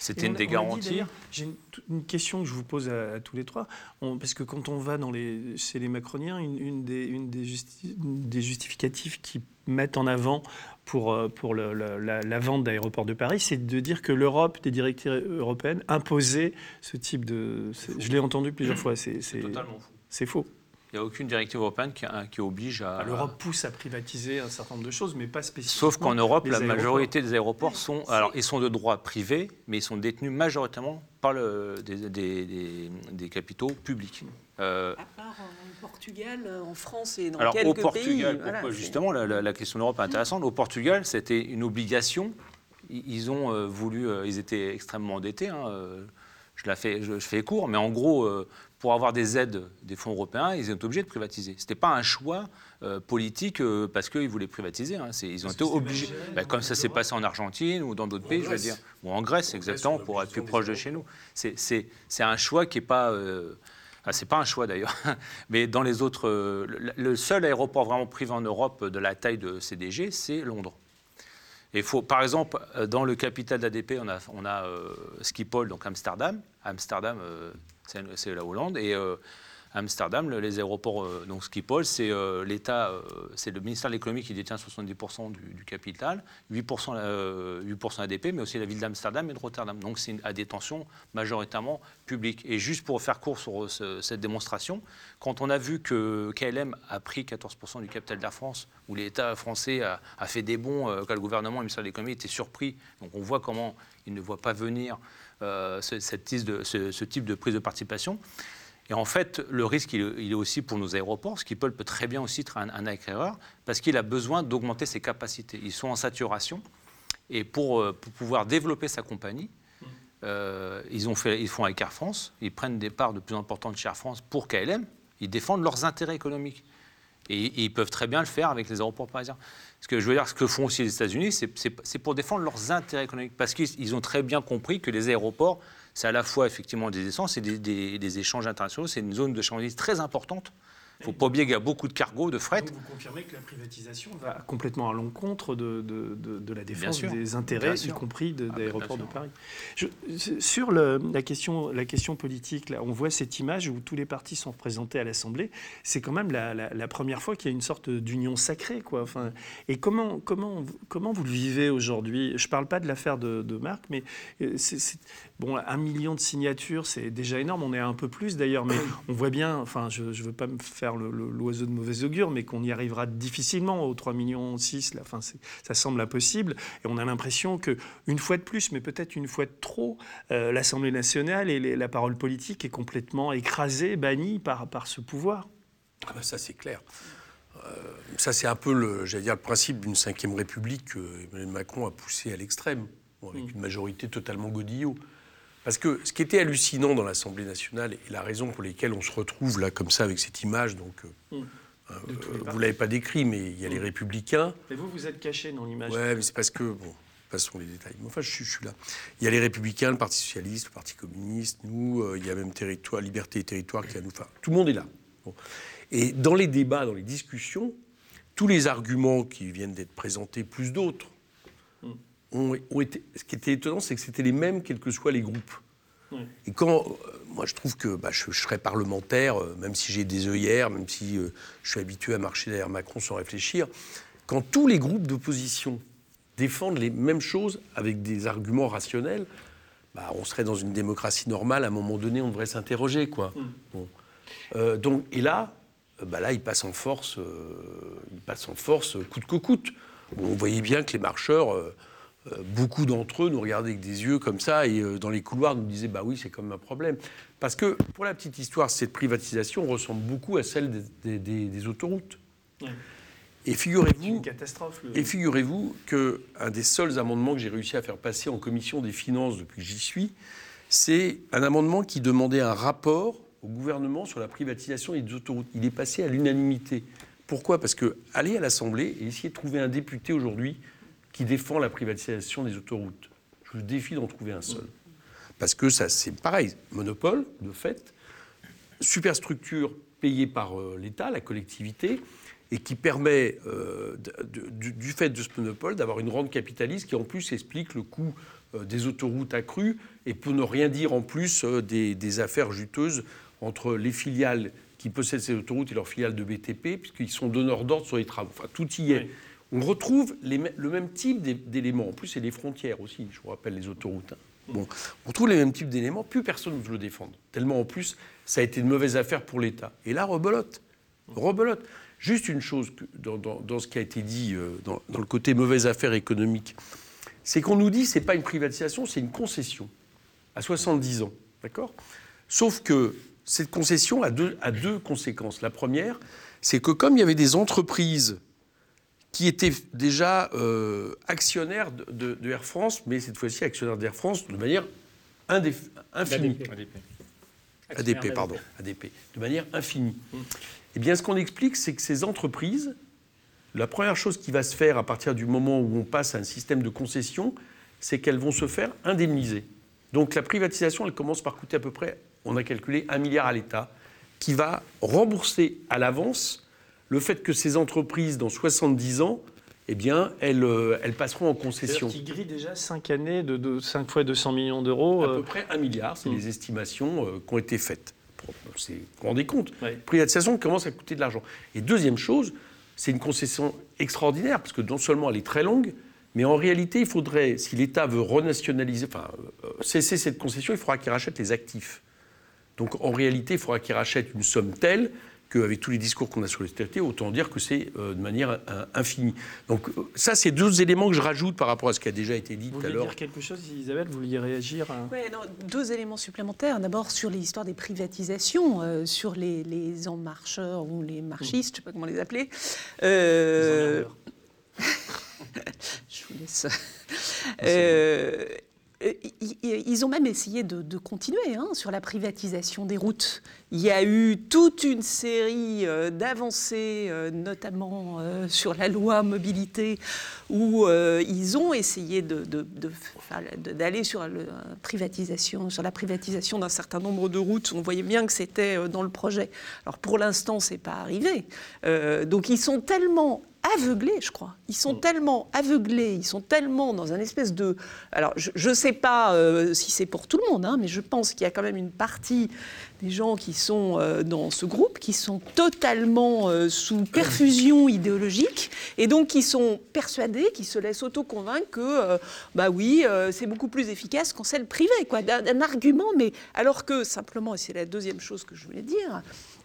Speaker 6: C'était une des garanties.
Speaker 2: J'ai une, une question que je vous pose à, à tous les trois. On- parce que quand on va dans les, chez les macroniens, une, une des, une des, justi- une des justificatifs qui mettent en avant pour, euh, pour le- la, la vente d'aéroports de Paris, c'est de dire que l'Europe, des directives européennes, imposait ce type de... Je l'ai entendu plusieurs fois. C'est-
Speaker 6: totalement faux.
Speaker 2: C'est faux.
Speaker 6: Il n'y a aucune directive européenne qui, qui oblige à.
Speaker 2: L'Europe pousse à privatiser un certain nombre de choses, mais pas spécifiquement.
Speaker 6: Sauf qu'en Europe, la
Speaker 2: aéroports.
Speaker 6: majorité des aéroports sont, alors, ils sont de droit privé, mais ils sont détenus majoritairement par le- des, des- des- des capitaux publics. Euh,
Speaker 3: À part en Portugal, en France et dans
Speaker 6: alors
Speaker 3: quelques
Speaker 6: au Portugal,
Speaker 3: pays. voilà,
Speaker 6: justement, la, la- la question de l'Europe est intéressante. Au Portugal, c'était une obligation. Ils ont euh, voulu, euh, ils étaient extrêmement endettés. hein, euh, je, la fais, je, je fais court, mais en gros, euh, pour avoir des aides des fonds européens, ils étaient obligés de privatiser. Ce n'était pas un choix euh, politique euh, parce qu'ils voulaient privatiser. hein, ils ont été obligés. Bah, comme ça s'est passé en Argentine ou dans d'autres pays, je veux dire. Ou en Grèce, exactement, pour être plus proche de chez nous. C'est- un choix qui n'est pas. euh, ah, c'est pas un choix d'ailleurs, mais dans les autres, euh, le, seul aéroport vraiment privé en Europe de la taille de CDG, c'est Londres. Et faut, par exemple, euh, dans le capital d'ADP, on a, on a euh, Schiphol, donc Amsterdam. Amsterdam, euh, c'est la Hollande. Et euh, Amsterdam, le- les aéroports, euh, donc Schiphol, c'est euh, l'État, c'est le ministère de l'économie qui détient 70% du, capital, 8%, euh, 8 ADP, mais aussi la ville d'Amsterdam et de Rotterdam. Donc c'est à détention majoritairement publique. Et juste pour faire court sur ce- cette démonstration, quand on a vu que KLM a pris 14% du capital d'Air France, où l'État français a, a fait des bons, quand le gouvernement et le ministère de l'économie étaient surpris, donc on voit comment ils ne voient pas venir euh, ce, cette ce- ce type de prise de participation. Et en fait, le risque, il, est- aussi pour nos aéroports. Schiphol peut très bien aussi être un, un acquéreur parce qu'il a besoin d'augmenter ses capacités. Ils sont en saturation. Et pour, euh, pour pouvoir développer sa compagnie, euh, ils, ont ils font avec Air France. Ils prennent des parts de plus importantes chez Air France pour KLM. Ils défendent leurs intérêts économiques. Et, ils peuvent très bien le faire avec les aéroports parisiens. Ce que je veux dire, ce que font aussi les États-Unis, c'est- pour défendre leurs intérêts économiques. Parce qu'ils ils ont très bien compris que les aéroports, c'est à la fois effectivement des essences et des, échanges internationaux. C'est une zone de marchandises très importante. Il ne faut pas oublier qu'il y a beaucoup de cargos, de fret.
Speaker 2: Donc vous confirmez que la privatisation va complètement à l'encontre de, de- de- de la défense des intérêts, y compris de-
Speaker 6: Ah,
Speaker 2: d'aéroports de. Paris. Je- sur le- la, question, la question politique, là, on voit cette image où tous les partis sont représentés à l'Assemblée. C'est quand même la, la- la première fois qu'il y a une sorte d'union sacrée. Quoi. Enfin, et comment, comment, comment vous le vivez aujourd'hui? Je ne parle pas de l'affaire de, de Marc, mais euh, bon, un million de signatures, c'est déjà énorme. On est à un peu plus d'ailleurs, mais on voit bien, enfin, je ne veux pas me faire l'oiseau de mauvais augure, mais qu'on y arrivera difficilement aux 3 millions 6. Là, enfin, ça semble impossible. Et on a l'impression que une fois de plus, mais peut-être une fois de trop, euh, l'Assemblée nationale et les- la parole politique est complètement écrasée, bannie par, par ce pouvoir.
Speaker 5: Ah bah ça, c'est clair. Euh, ça, c'est un peu le, dire, le principe d'une cinquième république que Emmanuel Macron a poussé à l'extrême, avec une majorité totalement godillot. Parce que ce qui était hallucinant dans l'Assemblée nationale, et la raison pour laquelle on se retrouve là comme ça avec cette image, donc euh, euh, vous l'avez pas décrit, mais il y a les républicains,
Speaker 2: Et vous, vous êtes caché dans l'image.
Speaker 5: Ouais, mais c'est parce que, bon, passons les détails. Mais enfin, je, suis- je suis là. Il y a les Républicains, le Parti Socialiste, le Parti Communiste, nous, euh, il y a même Territoire, Liberté et Territoire qui est à nous. Enfin, tout le monde est là. Bon. Et dans les débats, dans les discussions, tous les arguments qui viennent d'être présentés, plus d'autres, ont, ont été. Ce qui était étonnant, c'est que c'était les mêmes, quels que soient les groupes. Et quand, euh, moi je trouve que bah, je, je serais parlementaire, euh, même si j'ai des œillères, même si euh, je suis habitué à marcher derrière Macron sans réfléchir, quand tous les groupes d'opposition défendent les mêmes choses avec des arguments rationnels, bah, on serait dans une démocratie normale, à un moment donné on devrait s'interroger. quoi. Bon. Euh, donc, et là, bah là, il passe en force, euh, il passe en force coûte que coûte. Bon, on voyait bien que les marcheurs, beaucoup d'entre eux nous regardaient avec des yeux comme ça et euh, dans les couloirs nous disaient bah oui, c'est comme un problème. Parce que pour la petite histoire, cette privatisation ressemble beaucoup à celle des, des- des- des autoroutes. Et figurez-vous,
Speaker 2: catastrophe. le-
Speaker 5: et figurez-vous qu'un des seuls amendements que j'ai réussi à faire passer en commission des finances depuis que j'y suis, c'est un amendement qui demandait un rapport au gouvernement sur la privatisation des autoroutes. Il est passé à l'unanimité. Pourquoi? Parce que aller à l'Assemblée et essayer de trouver un député aujourd'hui qui défend la privatisation des autoroutes, je vous défie d'en trouver un seul. Parce que ça, c'est pareil, monopole, de fait, superstructure payée par euh, l'État, la collectivité, et qui permet, euh, de- du, du fait de ce monopole, d'avoir une rente capitaliste qui en plus explique le coût euh, des autoroutes accrues et peut ne rien dire en plus des, des affaires juteuses entre les filiales qui possèdent ces autoroutes et leurs filiales de BTP, puisqu'ils sont donneurs d'ordre sur les travaux. Enfin, tout y est. On retrouve le même type d'é- d'éléments. En plus, c'est les frontières aussi, je vous rappelle, les autoroutes. hein. Bon, on retrouve les mêmes types d'éléments, plus personne ne veut le défendre. Tellement en plus, ça a été une mauvaise affaire pour l'État. Et là, rebelote. Rebelote. Juste une chose dans, ce qui a été dit, euh, dans, le côté mauvaise affaire économique, c'est qu'on nous dit que ce n'est pas une privatisation, c'est une concession à 70 ans. D'accord? Sauf que cette concession a deux conséquences. La première, c'est que comme il y avait des entreprises qui étaient déjà euh, actionnaires de, de- de Air France, mais cette fois-ci actionnaires d'Air France de manière indéf- infinie. ADP, pardon, ADP, de manière infinie. Eh bien, ce qu'on explique, c'est que ces entreprises, la première chose qui va se faire à partir du moment où on passe à un système de concession, c'est qu'elles vont se faire indemniser. Donc la privatisation, elle commence par coûter à peu près, on a calculé, un milliard à l'État, qui va rembourser à l'avance le fait que ces entreprises, dans 70 ans, eh bien, elles, euh, elles passeront en concession.
Speaker 2: Grille déjà 5 années de, de 5 fois 200 millions d'euros.
Speaker 5: À
Speaker 2: euh,
Speaker 5: peu près un milliard, c'est
Speaker 2: Mm.
Speaker 5: les estimations euh, qui ont été faites. C'est- Vous vous rendez compte Privatisation commence à coûter de l'argent. Et deuxième chose, c'est une concession extraordinaire, parce que non seulement elle est très longue, mais en réalité, il faudrait, si l'État veut renationaliser, enfin, euh, cesser cette concession, il faudra qu'il rachète les actifs. Donc en réalité, il faudra qu'il rachète une somme telle qu'avec tous les discours qu'on a sur l'austérité, autant dire que c'est euh, de manière euh, infinie. Donc euh, ça, c'est deux éléments que je rajoute par rapport à ce qui a déjà été dit
Speaker 2: Vous
Speaker 5: tout à
Speaker 2: vouliez
Speaker 5: l'heure.
Speaker 2: dire quelque chose, Isabelle? Vous vouliez réagir à-
Speaker 3: Ouais, non, deux éléments supplémentaires. D'abord sur l'histoire des privatisations, euh, sur les, les en marcheurs ou les marchistes, je ne sais pas comment les appeler. Euh, je vous laisse. Euh, ils ont même essayé de, continuer hein, sur la privatisation des routes. Il y a eu toute une série euh, d'avancées, euh, notamment sur la loi mobilité, où ils ont essayé d'aller sur, sur la privatisation d'un certain nombre de routes. On voyait bien que c'était dans le projet. Alors pour l'instant, c'est pas arrivé. Donc ils sont tellement aveuglés, je crois. Ils sont tellement aveuglés, ils sont tellement dans un espèce de... Alors, je ne sais pas euh, si c'est pour tout le monde, hein, mais je pense qu'il y a quand même une partie des gens qui sont euh, dans ce groupe qui sont totalement euh, sous perfusion idéologique et donc qui sont persuadés, qui se laissent auto-convaincre que, bah oui, c'est beaucoup plus efficace qu'en celle privée, quoi, d'un argument, mais alors que simplement, et c'est la deuxième chose que je voulais dire,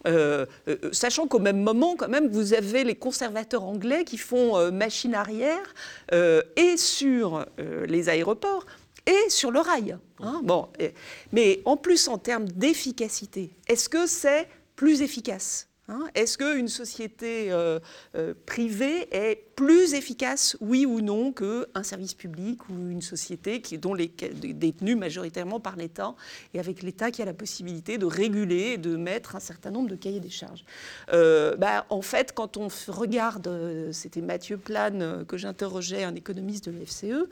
Speaker 3: euh, euh, sachant qu'au même moment, quand même, vous avez les conservateurs anglais qui font euh, machine arrière et sur les aéroports et sur le rail. hein. Bon, et- mais en plus, en termes d'efficacité, est-ce que c'est plus efficace hein? Est-ce qu'une société privée est plus efficace, oui ou non, qu'un service public ou une société qui, dont détenue majoritairement par l'État et avec l'État qui a la possibilité de réguler et de mettre un certain nombre de cahiers des charges Euh, bah, En fait, quand on regarde, euh, c'était Mathieu Plane euh, que j'interrogeais, un économiste de l'FCE,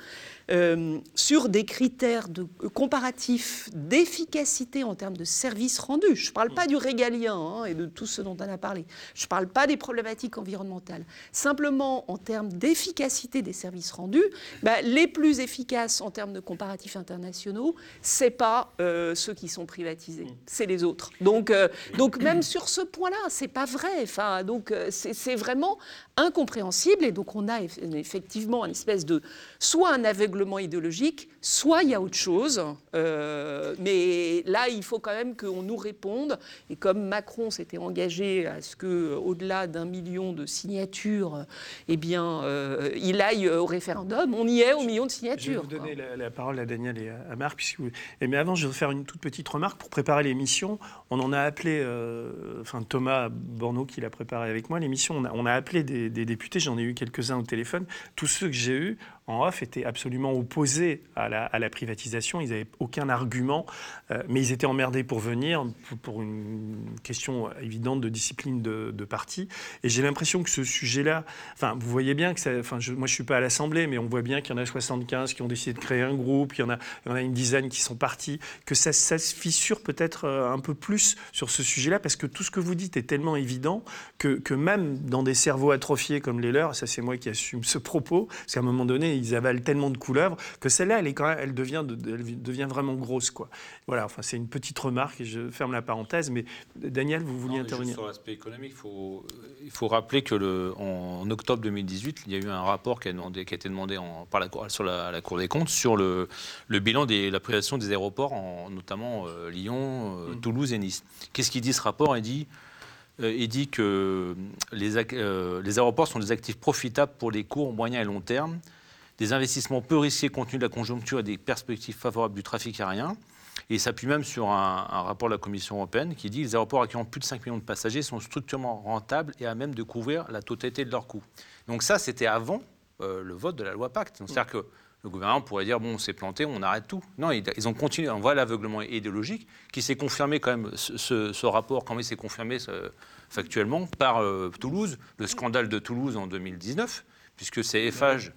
Speaker 3: sur des critères de, comparatifs d'efficacité en termes de services rendus. Je ne parle pas du régalien hein, et de tout ce dont on a parlé. Je ne parle pas des problématiques environnementales. Simplement, en termes d'efficacité des services rendus, bah, les plus efficaces en termes de comparatifs internationaux, ce n'est pas euh, ceux qui sont privatisés, c'est les autres. Donc, euh, donc même sur ce point-là, ce n'est pas vrai. Enfin, donc euh, c'est c'est vraiment incompréhensible. Et donc on a eff- effectivement une espèce de soit un aveuglement idéologique, soit il y a autre chose. Euh, mais là, il faut quand même qu'on nous réponde. Et comme Macron s'était engagé à ce que, au-delà d'un million de signatures, eh bien, euh, il aille au référendum, on y est au million de
Speaker 2: Je vais
Speaker 3: signatures.
Speaker 2: vous donner la, la parole à Daniel et à, à Marc. Puisque vous- et mais avant, je vais faire une toute petite remarque. Pour préparer l'émission, on en a appelé, euh, enfin Thomas Borneau qui l'a préparé avec moi, l'émission, on a, on a appelé des, des députés, j'en ai eu quelques-uns au téléphone. Tous ceux que j'ai eus en off étaient absolument opposés à la, privatisation. Ils n'avaient aucun argument, euh, mais ils étaient emmerdés pour venir, pour, une question évidente de discipline de, parti. Et j'ai l'impression que ce sujet-là, enfin, vous voyez bien que ça, enfin, je- moi je suis pas à l'Assemblée, mais on voit bien qu'il y en a 75 qui ont décidé de créer un groupe, il y en a une dizaine qui sont partis, que ça, ça se fissure peut-être euh, un peu plus sur ce sujet-là, parce que tout ce que vous dites est tellement évident que, que même dans des cerveaux atrophiés comme les leurs, ça c'est moi qui assume ce propos, parce qu'à un moment donné, ils avalent tellement de couleuvres que celle-là, elle, est quand même, elle, devient elle vraiment grosse. Quoi. Voilà, enfin, c'est une petite remarque et je ferme la parenthèse, mais Daniel, vous vouliez
Speaker 6: Non,
Speaker 2: intervenir
Speaker 6: Sur l'aspect économique, il faut, il faut rappeler que le, en octobre 2018, il y a eu un rapport qui a, demandé- qui a été demandé en- par la, Cour- sur la, la Cour des comptes sur le, le bilan de la privatisation des aéroports, en, notamment euh, Lyon, euh, Toulouse et Nice. Qu'est-ce qu'il dit ce rapport? Il dit, euh, il dit que les, euh, aéroports sont des actifs profitables pour les courts, moyens et long terme, des investissements peu risqués compte tenu de la conjoncture et des perspectives favorables du trafic aérien. Et il s'appuie même sur un, rapport de la Commission européenne qui dit que les aéroports accueillant plus de 5 millions de passagers sont structurellement rentables et à même de couvrir la totalité de leurs coûts. Donc ça, c'était avant euh, le vote de la loi Pacte. C'est-à-dire que le gouvernement pourrait dire, bon, on s'est planté, on arrête tout. Non, ils, ont continué. On voit l'aveuglement idéologique qui s'est confirmé quand même, ce, rapport, quand il s'est confirmé factuellement par euh, Toulouse, le scandale de Toulouse en 2019, puisque c'est Eiffage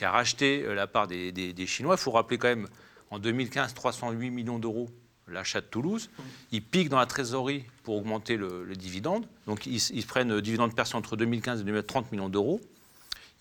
Speaker 6: qui a racheté euh, la part des, des- des Chinois. Il faut rappeler quand même, en 2015, 308 millions d'euros l'achat de Toulouse. Ils piquent dans la trésorerie pour augmenter le, le dividende. Donc ils, ils prennent le dividende perçu entre 2015 et 2020 30 millions d'euros.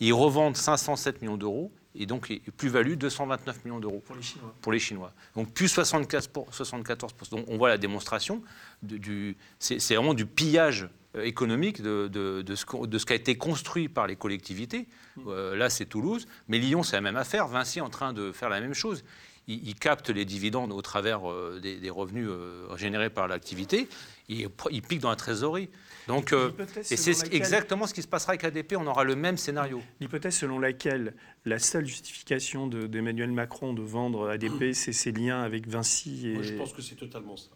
Speaker 6: Ils revendent 507 millions d'euros et donc plus-value 229 millions d'euros
Speaker 2: pour les Chinois.
Speaker 6: pour les Chinois. Donc plus 74%. pour- 74%. Donc on voit la démonstration. du, c'est vraiment du pillage euh, économique de, de- de ce, de ce qui a été construit par les collectivités. Euh, là, c'est Toulouse. Mais Lyon, c'est la même affaire. Vinci est en train de faire la même chose. Il, il capte les dividendes au travers euh, des, des revenus euh, générés par l'activité. Il, il pique dans la trésorerie. Donc, euh, et c'est
Speaker 2: selon
Speaker 6: ce-
Speaker 2: laquelle-
Speaker 6: exactement ce qui se passera avec ADP. On aura le même scénario.
Speaker 2: L'hypothèse selon laquelle la seule justification de- d'Emmanuel Macron de vendre ADP, c'est ses liens avec Vinci et...
Speaker 5: Moi, je pense que c'est totalement ça.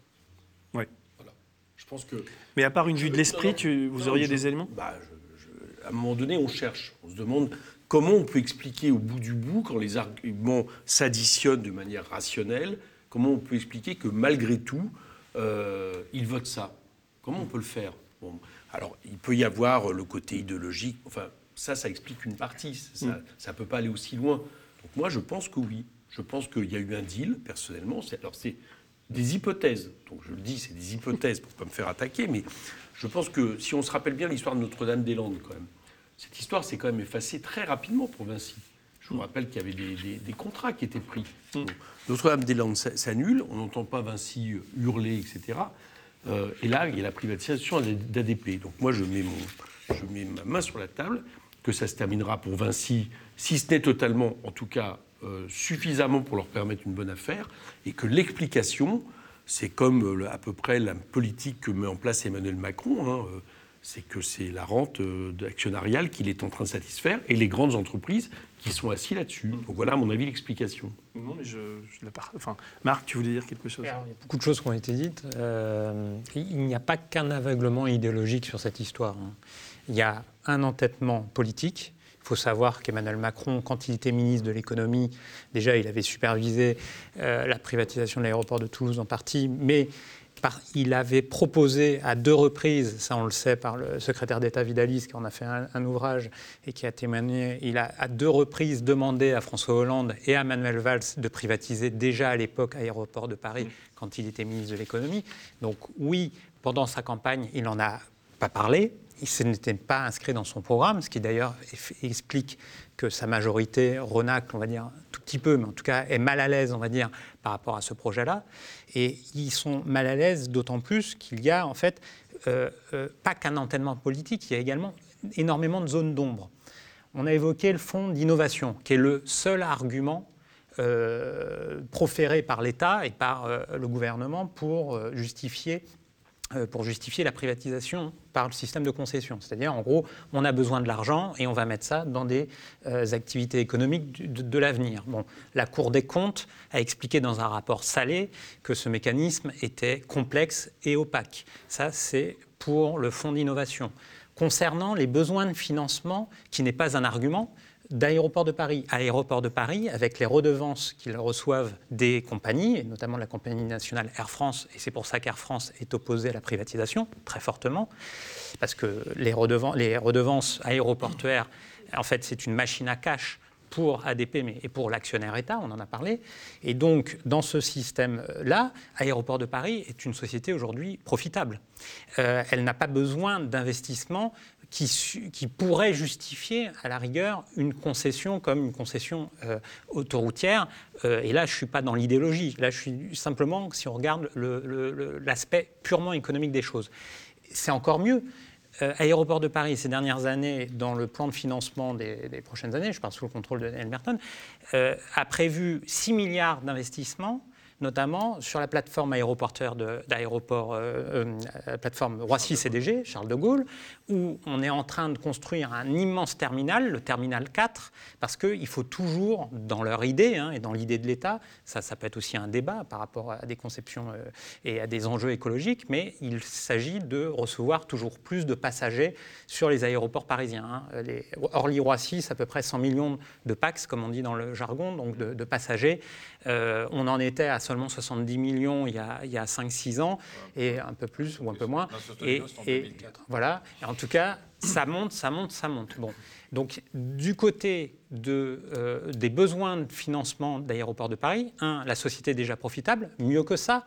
Speaker 2: Ouais.
Speaker 5: Je pense que.
Speaker 2: Mais à part une vue de l'esprit,
Speaker 5: non,
Speaker 2: tu- vous
Speaker 5: non,
Speaker 2: auriez
Speaker 5: je-
Speaker 2: des éléments?
Speaker 5: Bah, je- je- À un moment donné, on cherche. On se demande comment on peut expliquer au bout du bout, quand les arguments s'additionnent de manière rationnelle, comment on peut expliquer que malgré tout, euh, ils votent ça. Comment on peut le faire? Bon, Alors, il peut y avoir le côté idéologique. Enfin, ça, ça explique une partie. Ça
Speaker 2: Mm.
Speaker 5: ne peut pas aller aussi loin. Donc moi, je pense que oui. Je pense qu'il y a eu un deal, personnellement. Alors, c'est des hypothèses. Donc, je le dis, c'est des hypothèses pour ne pas me faire attaquer. Mais je pense que si on se rappelle bien l'histoire de Notre-Dame-des-Landes, quand même, cette histoire s'est quand même effacée très rapidement pour Vinci. Je vous rappelle qu'il y avait des, des- des contrats qui étaient pris. Bon, Notre-Dame-des-Landes s'annule, on n'entend pas Vinci euh, hurler, etc. Euh, et là, il y a la privatisation d'ADP. Donc moi, je mets, mon, je mets ma main sur la table, que ça se terminera pour Vinci, si ce n'est totalement, en tout cas, euh, suffisamment pour leur permettre une bonne affaire, et que l'explication c'est comme euh, à peu près la politique que met en place Emmanuel Macron. hein, euh, c'est que c'est la rente actionnariale qu'il est en train de satisfaire et les grandes entreprises qui sont assis là-dessus. Donc voilà, à mon avis, l'explication.
Speaker 2: Non, mais je, je la par- Enfin, Marc, tu voulais dire quelque chose?
Speaker 4: Alors, il y a beaucoup de choses qui ont été dites. Euh, il n'y a pas qu'un aveuglement idéologique sur cette histoire. hein. Il y a un entêtement politique. Il faut savoir qu'Emmanuel Macron, quand il était ministre de l'économie, déjà il avait supervisé euh, la privatisation de l'aéroport de Toulouse en partie, mais il avait proposé à deux reprises, ça on le sait par le secrétaire d'État Vidalis qui en a fait un, ouvrage et qui a témoigné, il a à deux reprises demandé à François Hollande et à Manuel Valls de privatiser déjà à l'époque Aéroport de Paris quand il était ministre de l'économie. Donc oui, pendant sa campagne, il n'en a pas parlé. Ce n'était pas inscrit dans son programme, ce qui d'ailleurs explique que sa majorité renacle, on va dire, tout petit peu, mais en tout cas est mal à l'aise, on va dire, par rapport à ce projet-là. Et ils sont mal à l'aise d'autant plus qu'il y a en fait euh, euh, pas qu'un entêtement politique, il y a également énormément de zones d'ombre. On a évoqué le fonds d'innovation, qui est le seul argument euh, proféré par l'État et par le gouvernement pour justifier pour justifier la privatisation par le système de concession. C'est-à-dire, en gros, on a besoin de l'argent et on va mettre ça dans des euh, activités économiques de, de l'avenir. Bon, la Cour des comptes a expliqué dans un rapport salé que ce mécanisme était complexe et opaque. Ça, c'est pour le fonds d'innovation. Concernant les besoins de financement, qui n'est pas un argument, d'Aéroport de Paris. Aéroport de Paris, avec les redevances qu'ils reçoivent des compagnies, et notamment la compagnie nationale Air France, et c'est pour ça qu'Air France est opposée à la privatisation, très fortement, parce que les redevances aéroportuaires, en fait, c'est une machine à cash pour ADP mais, et pour l'actionnaire État, on en a parlé. Et donc, dans ce système-là, Aéroport de Paris est une société aujourd'hui profitable. Euh, elle n'a pas besoin d'investissement qui, pourrait justifier, à la rigueur, une concession comme une concession euh, autoroutière. Euh, et là, je ne suis pas dans l'idéologie. Là, je suis simplement, si on regarde l'aspect purement économique des choses. C'est encore mieux. Euh, Aéroport de Paris, ces dernières années, dans le plan de financement des, prochaines années, je parle sous le contrôle de Daniel Merton, a prévu 6 milliards d'investissements notamment sur la plateforme aéroportuaire de- d'aéroport, euh, euh, la plateforme Roissy-CDG, Charles de Gaulle, où on est en train de construire un immense terminal, le terminal 4, parce qu'il faut toujours, dans leur idée hein, et dans l'idée de l'État, ça, ça peut être aussi un débat par rapport à des conceptions euh, et à des enjeux écologiques, mais il s'agit de recevoir toujours plus de passagers sur les aéroports parisiens. hein. Orly-Roissy, c'est à peu près 100 millions de pax, comme on dit dans le jargon, donc de, de passagers. Euh, on en était à seulement 70 millions il y a, il y a 5-6 ans, et un peu plus ou un peu moins.
Speaker 6: Non, 70
Speaker 4: Et,
Speaker 6: millions, c'était en
Speaker 4: et
Speaker 6: 2004.
Speaker 4: voilà, et en tout cas, ça monte, ça monte, ça monte. Bon. Donc, du côté de, euh, des besoins de financement d'Aéroports de Paris, un, la société est déjà profitable, mieux que ça.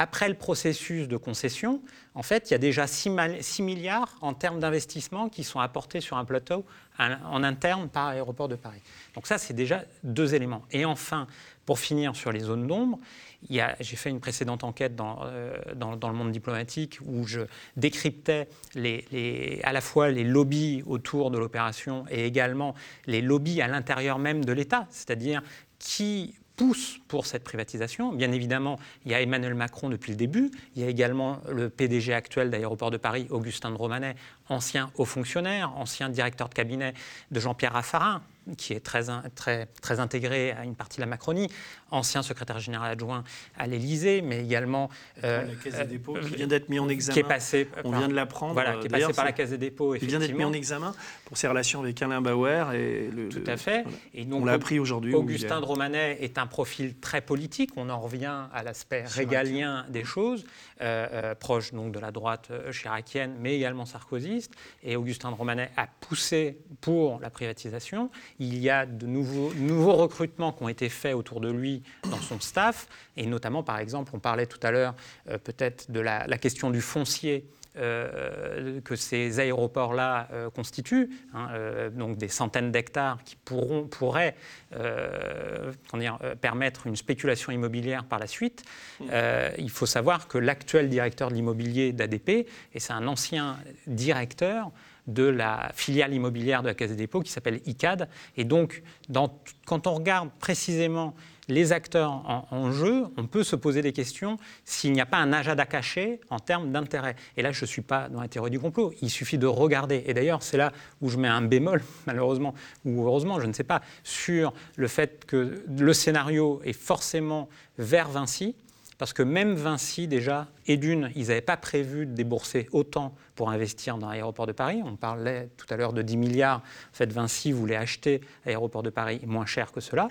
Speaker 4: Après le processus de concession, en fait, il y a déjà 6, milliards en termes d'investissement qui sont apportés sur un plateau en en interne par Aéroport de Paris. Donc ça, c'est déjà deux éléments. Et enfin, pour finir sur les zones d'ombre, j'ai fait une précédente enquête dans, euh, dans, le monde diplomatique où je décryptais à la fois les lobbies autour de l'opération et également les lobbies à l'intérieur même de l'État, c'est-à-dire qui pousse pour cette privatisation. Bien évidemment, il y a Emmanuel Macron depuis le début, il y a également le PDG actuel d'Aéroport de Paris, Augustin de Romanet, ancien haut fonctionnaire, ancien directeur de cabinet de Jean-Pierre Raffarin, qui est très, très, très intégré à une partie de la Macronie, ancien secrétaire général adjoint à l'Élysée, mais également... euh,
Speaker 2: la Caisse des dépôts, qui vient d'être mis en examen.
Speaker 4: Qui est passé...
Speaker 2: On vient de l'apprendre.
Speaker 4: Voilà, qui est passé par la Caisse des dépôts,
Speaker 2: Il vient d'être mis en
Speaker 4: effectivement.
Speaker 2: examen pour ses relations avec Alain Bauer. Et le,
Speaker 4: Tout à fait.
Speaker 2: voilà.
Speaker 4: Et donc,
Speaker 2: On l'a appris aujourd'hui.
Speaker 4: Augustin de Romanet est un profil très politique. On en revient à l'aspect régalien des choses, euh, euh, proche donc de la droite euh, chiracienne, mais également sarkozyste. Et Augustin de Romanet a poussé pour la privatisation. Il y a de nouveaux, recrutements qui ont été faits autour de lui dans son staff, et notamment, par exemple, on parlait tout à l'heure euh, peut-être de la, question du foncier euh, que ces aéroports-là euh, constituent, hein, donc des centaines d'hectares qui pourront, pourraient permettre une spéculation immobilière par la suite. Il faut savoir que l'actuel directeur de l'immobilier d'ADP, et c'est un ancien directeur, de la filiale immobilière de la Caisse des dépôts qui s'appelle ICAD. Et donc, quand on regarde précisément les acteurs en, en, jeu, on peut se poser des questions s'il n'y a pas un agenda caché en termes d'intérêt. Et là, je ne suis pas dans la théorie du complot. Il suffit de regarder. Et d'ailleurs, c'est là où je mets un bémol, malheureusement, ou heureusement, je ne sais pas, sur le fait que le scénario est forcément vers Vinci. Parce que même Vinci, déjà, et d'une, ils n'avaient pas prévu de débourser autant pour investir dans l'aéroport de Paris. On parlait tout à l'heure de 10 milliards. En fait, Vinci voulait acheter l'aéroport de Paris moins cher que cela.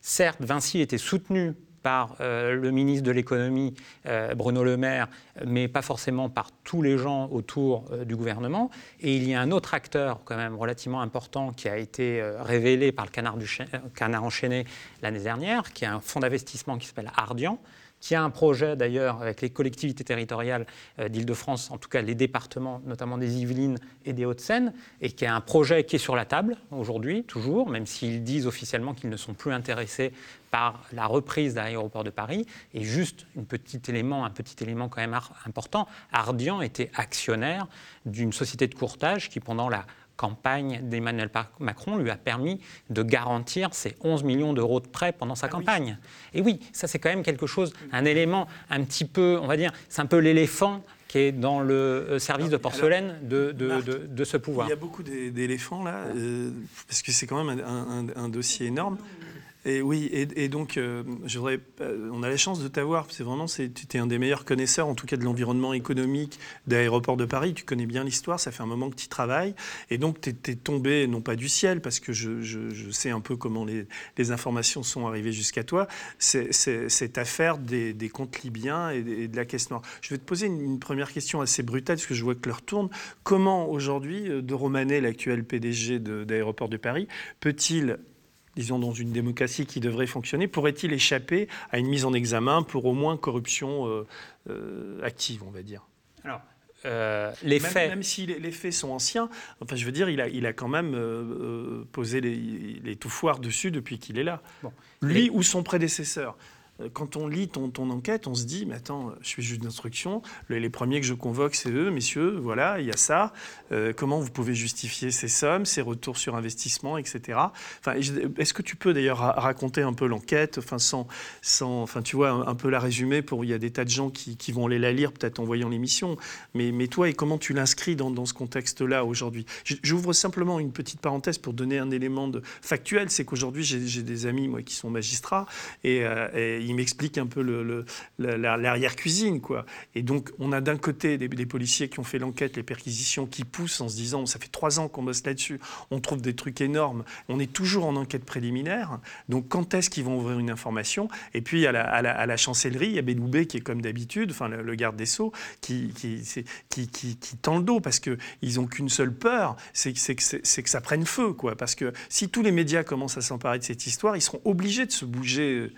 Speaker 4: Certes, Vinci était soutenu par euh, le ministre de l'économie, euh, Bruno Le Maire, mais pas forcément par tous les gens autour euh, du gouvernement. Et il y a un autre acteur quand même relativement important qui a été révélé par le Canard, Canard enchaîné l'année dernière, qui est un fonds d'investissement qui s'appelle Ardian, qui a un projet d'ailleurs avec les collectivités territoriales euh, d'Île-de-France, en tout cas les départements, notamment des Yvelines et des Hauts-de-Seine, et qui a un projet qui est sur la table aujourd'hui, toujours, même s'ils disent officiellement qu'ils ne sont plus intéressés par la reprise d'un aéroport de Paris. Et juste un petit élément, un petit élément quand même important, Ardian était actionnaire d'une société de courtage qui, pendant la campagne d'Emmanuel Macron lui a permis de garantir ses 11 millions d'euros de prêts pendant sa
Speaker 2: Ah
Speaker 4: campagne. Et oui, ça c'est quand même quelque chose, un élément un petit peu, on va dire, c'est un peu l'éléphant qui est dans le euh, service de porcelaine de, de,
Speaker 2: Marc,
Speaker 4: de- de ce pouvoir.
Speaker 2: Il y a beaucoup d'é- d'éléphants là, euh, parce que c'est quand même un, un- un dossier énorme. Et oui, et, donc, euh, euh, on a la chance de t'avoir. C'est vraiment, tu es un des meilleurs connaisseurs, en tout cas de l'environnement économique d'aéroport de Paris. Tu connais bien l'histoire, ça fait un moment que tu travailles. Et donc, tu es, tombé, non pas du ciel, parce que je, sais un peu comment les, informations sont arrivées jusqu'à toi, cette affaire des, comptes libyens et, de la caisse noire. Je vais te poser une, première question assez brutale, parce que je vois que l'heure tourne. Comment, aujourd'hui, euh, de Romanet, l'actuel PDG d'Aéroport de Paris, peut-il disons, dans une démocratie qui devrait fonctionner, pourrait-il échapper à une mise en examen pour au moins corruption euh, euh, active, on va dire?
Speaker 4: Alors, euh, les
Speaker 2: même,
Speaker 4: faits.
Speaker 2: Même si les, les faits sont anciens, enfin, je veux dire, il a, il a quand même euh, posé les, les touffoirs dessus depuis qu'il est là. Lui
Speaker 4: Les-
Speaker 2: ou son prédécesseur. Euh, Quand on lit ton, enquête, on se dit, mais attends, je suis juge d'instruction, les, premiers que je convoque, c'est eux, messieurs, voilà, il y a ça. Euh, comment vous pouvez justifier ces sommes, ces retours sur investissement, etc. Enfin, Est-ce que tu peux d'ailleurs ra- raconter un peu l'enquête, enfin, sans, sans, enfin, tu vois, un, peu la résumer pour, il y a des tas de gens qui, vont aller la lire peut-être en voyant l'émission, mais, mais toi, et comment tu l'inscris dans, ce contexte-là aujourd'hui? J'ouvre simplement une petite parenthèse pour donner un élément factuel, c'est qu'aujourd'hui, j'ai j'ai des amis, moi, qui sont magistrats, et, euh, et ils m'expliquent un peu l'arrière-cuisine, quoi. Et donc, on a d'un côté des, policiers qui ont fait l'enquête, les perquisitions, qui poussent en se disant, ça fait trois ans qu'on bosse là-dessus, on trouve des trucs énormes, on est toujours en enquête préliminaire, donc quand est-ce qu'ils vont ouvrir une information? Et puis, à la, à la- à la chancellerie, il y a Belloubet qui est comme d'habitude, enfin, le, garde des Sceaux, qui, qui, qui, tend le dos, parce qu'ils n'ont qu'une seule peur, c'est que ça prenne feu, quoi. Parce que si tous les médias commencent à s'emparer de cette histoire, ils seront obligés de se bouger, euh,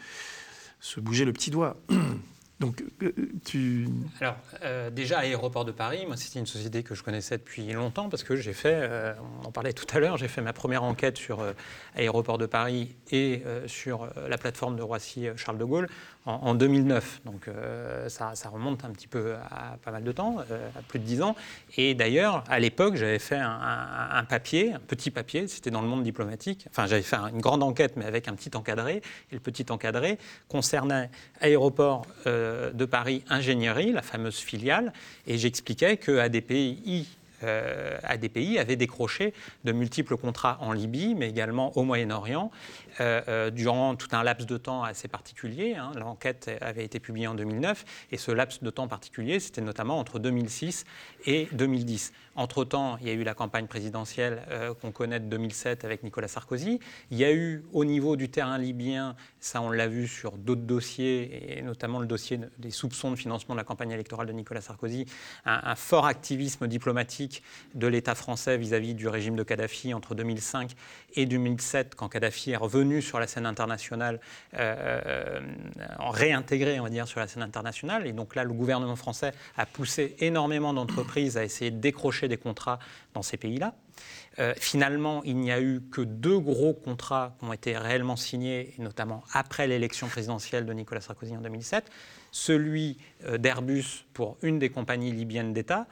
Speaker 2: se bouger le petit doigt. Donc, euh, tu...
Speaker 4: Alors, euh, déjà, Aéroport de Paris, moi, c'était une société que je connaissais depuis longtemps parce que j'ai fait, euh, on en parlait tout à l'heure, j'ai fait ma première enquête sur Aéroport de Paris et sur la plateforme de Roissy-Charles de Gaulle en, en 2009. Donc, euh, ça, remonte un petit peu à pas mal de temps, euh, à plus de 10 ans. Et d'ailleurs, à l'époque, j'avais fait un papier, un petit papier, c'était dans le monde diplomatique. Enfin, j'avais fait une grande enquête, mais avec un petit encadré. Et le petit encadré concernait Aéroport euh, de Paris Ingénierie, la fameuse filiale, et j'expliquais que ADPI euh, ADPI avait décroché de multiples contrats en Libye, mais également au Moyen-Orient, euh, euh, durant tout un laps de temps assez particulier. hein. L'enquête avait été publiée en 2009, et ce laps de temps particulier, c'était notamment entre 2006 et 2010. Entre-temps, il y a eu la campagne présidentielle euh, qu'on connaît de 2007 avec Nicolas Sarkozy. Il y a eu, au niveau du terrain libyen, ça on l'a vu sur d'autres dossiers, et notamment le dossier des soupçons de financement de la campagne électorale de Nicolas Sarkozy, un, un fort activisme diplomatique de l'État français vis-à-vis du régime de Kadhafi entre 2005 et 2007, quand Kadhafi est revenu sur la scène internationale, euh, euh, réintégré, on va dire, sur la scène internationale. Et donc là, le gouvernement français a poussé énormément d'entreprises à essayer de décrocher des contrats dans ces pays-là. Euh, finalement, il n'y a eu que deux gros contrats qui ont été réellement signés, notamment après l'élection présidentielle de Nicolas Sarkozy en 2007. Celui d'Airbus pour une des compagnies libyennes d'État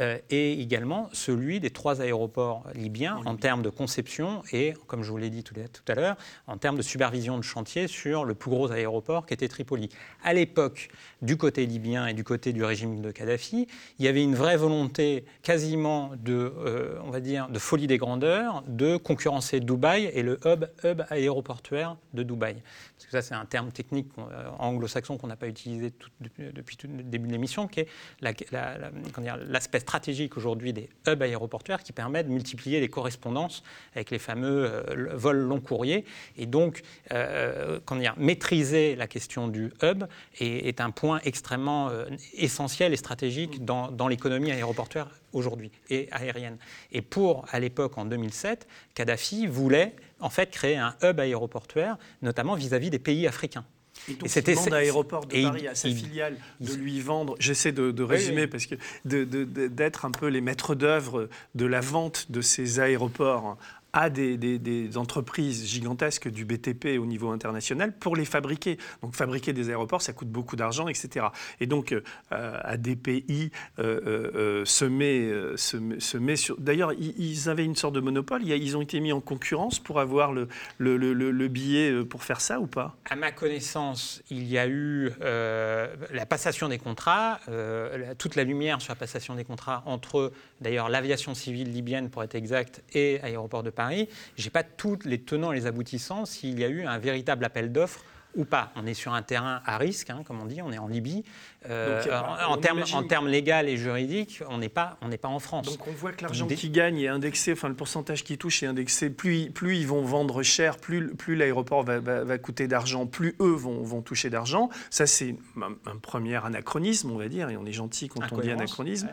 Speaker 4: euh, et également celui des trois aéroports libyens en termes de conception et, comme je vous l'ai dit tout à l'heure, en termes de supervision de chantier sur le plus gros aéroport qui était Tripoli. À l'époque, du côté libyen et du côté du régime de Kadhafi, il y avait une vraie volonté quasiment de, euh, on va dire, de folie des grandeurs, de concurrencer Dubaï et le hub, hub aéroportuaire de Dubaï. Parce que ça, c'est un terme technique euh, anglo-saxon qu'on n'a pas utilisé depuis, tout le début de l'émission, qui est l'aspect stratégique aujourd'hui des hubs aéroportuaires qui permet de multiplier les correspondances avec les fameux euh, vols long courriers. Et donc, euh, dire, maîtriser la question du hub est, un point extrêmement euh, essentiel et stratégique dans, dans l'économie aéroportuaire aujourd'hui et aérienne. Et pour, à l'époque, en 2007, Kadhafi voulait en fait créer un hub aéroportuaire, notamment vis-à-vis des pays africains.
Speaker 2: Et donc, il demande à Aéroport de Paris, à sa filiale, de lui vendre, j'essaie de, résumer, parce que d'être un peu les maîtres d'œuvre de la vente de ces aéroports à des, entreprises gigantesques du BTP au niveau international pour les fabriquer. Donc fabriquer des aéroports, ça coûte beaucoup d'argent, etc. Et donc euh, à des pays euh, euh, se, met, se, met sur... D'ailleurs, ils avaient une sorte de monopole, ils ont été mis en concurrence pour avoir le, le, le, billet pour faire ça ou pas?
Speaker 4: À ma connaissance, il y a eu la passation des contrats, toute la lumière sur la passation des contrats entre d'ailleurs l'aviation civile libyenne, pour être exact, et Aéroport de Paris je n'ai pas tous les tenants et les aboutissants s'il y a eu un véritable appel d'offres ou pas. On est sur un terrain à risque, hein, comme on dit, on est en Libye. Euh, en, termes, en termes légal et juridiques, on n'est pas, on pas en France.
Speaker 2: Donc on voit que l'argent qui gagne est indexé, enfin le pourcentage qui touche est indexé. Plus, plus ils vont vendre cher, plus, plus l'aéroport va, va, coûter d'argent, plus eux vont, vont toucher d'argent. Ça c'est un, premier anachronisme, on va dire, et on est gentil quand on dit anachronisme.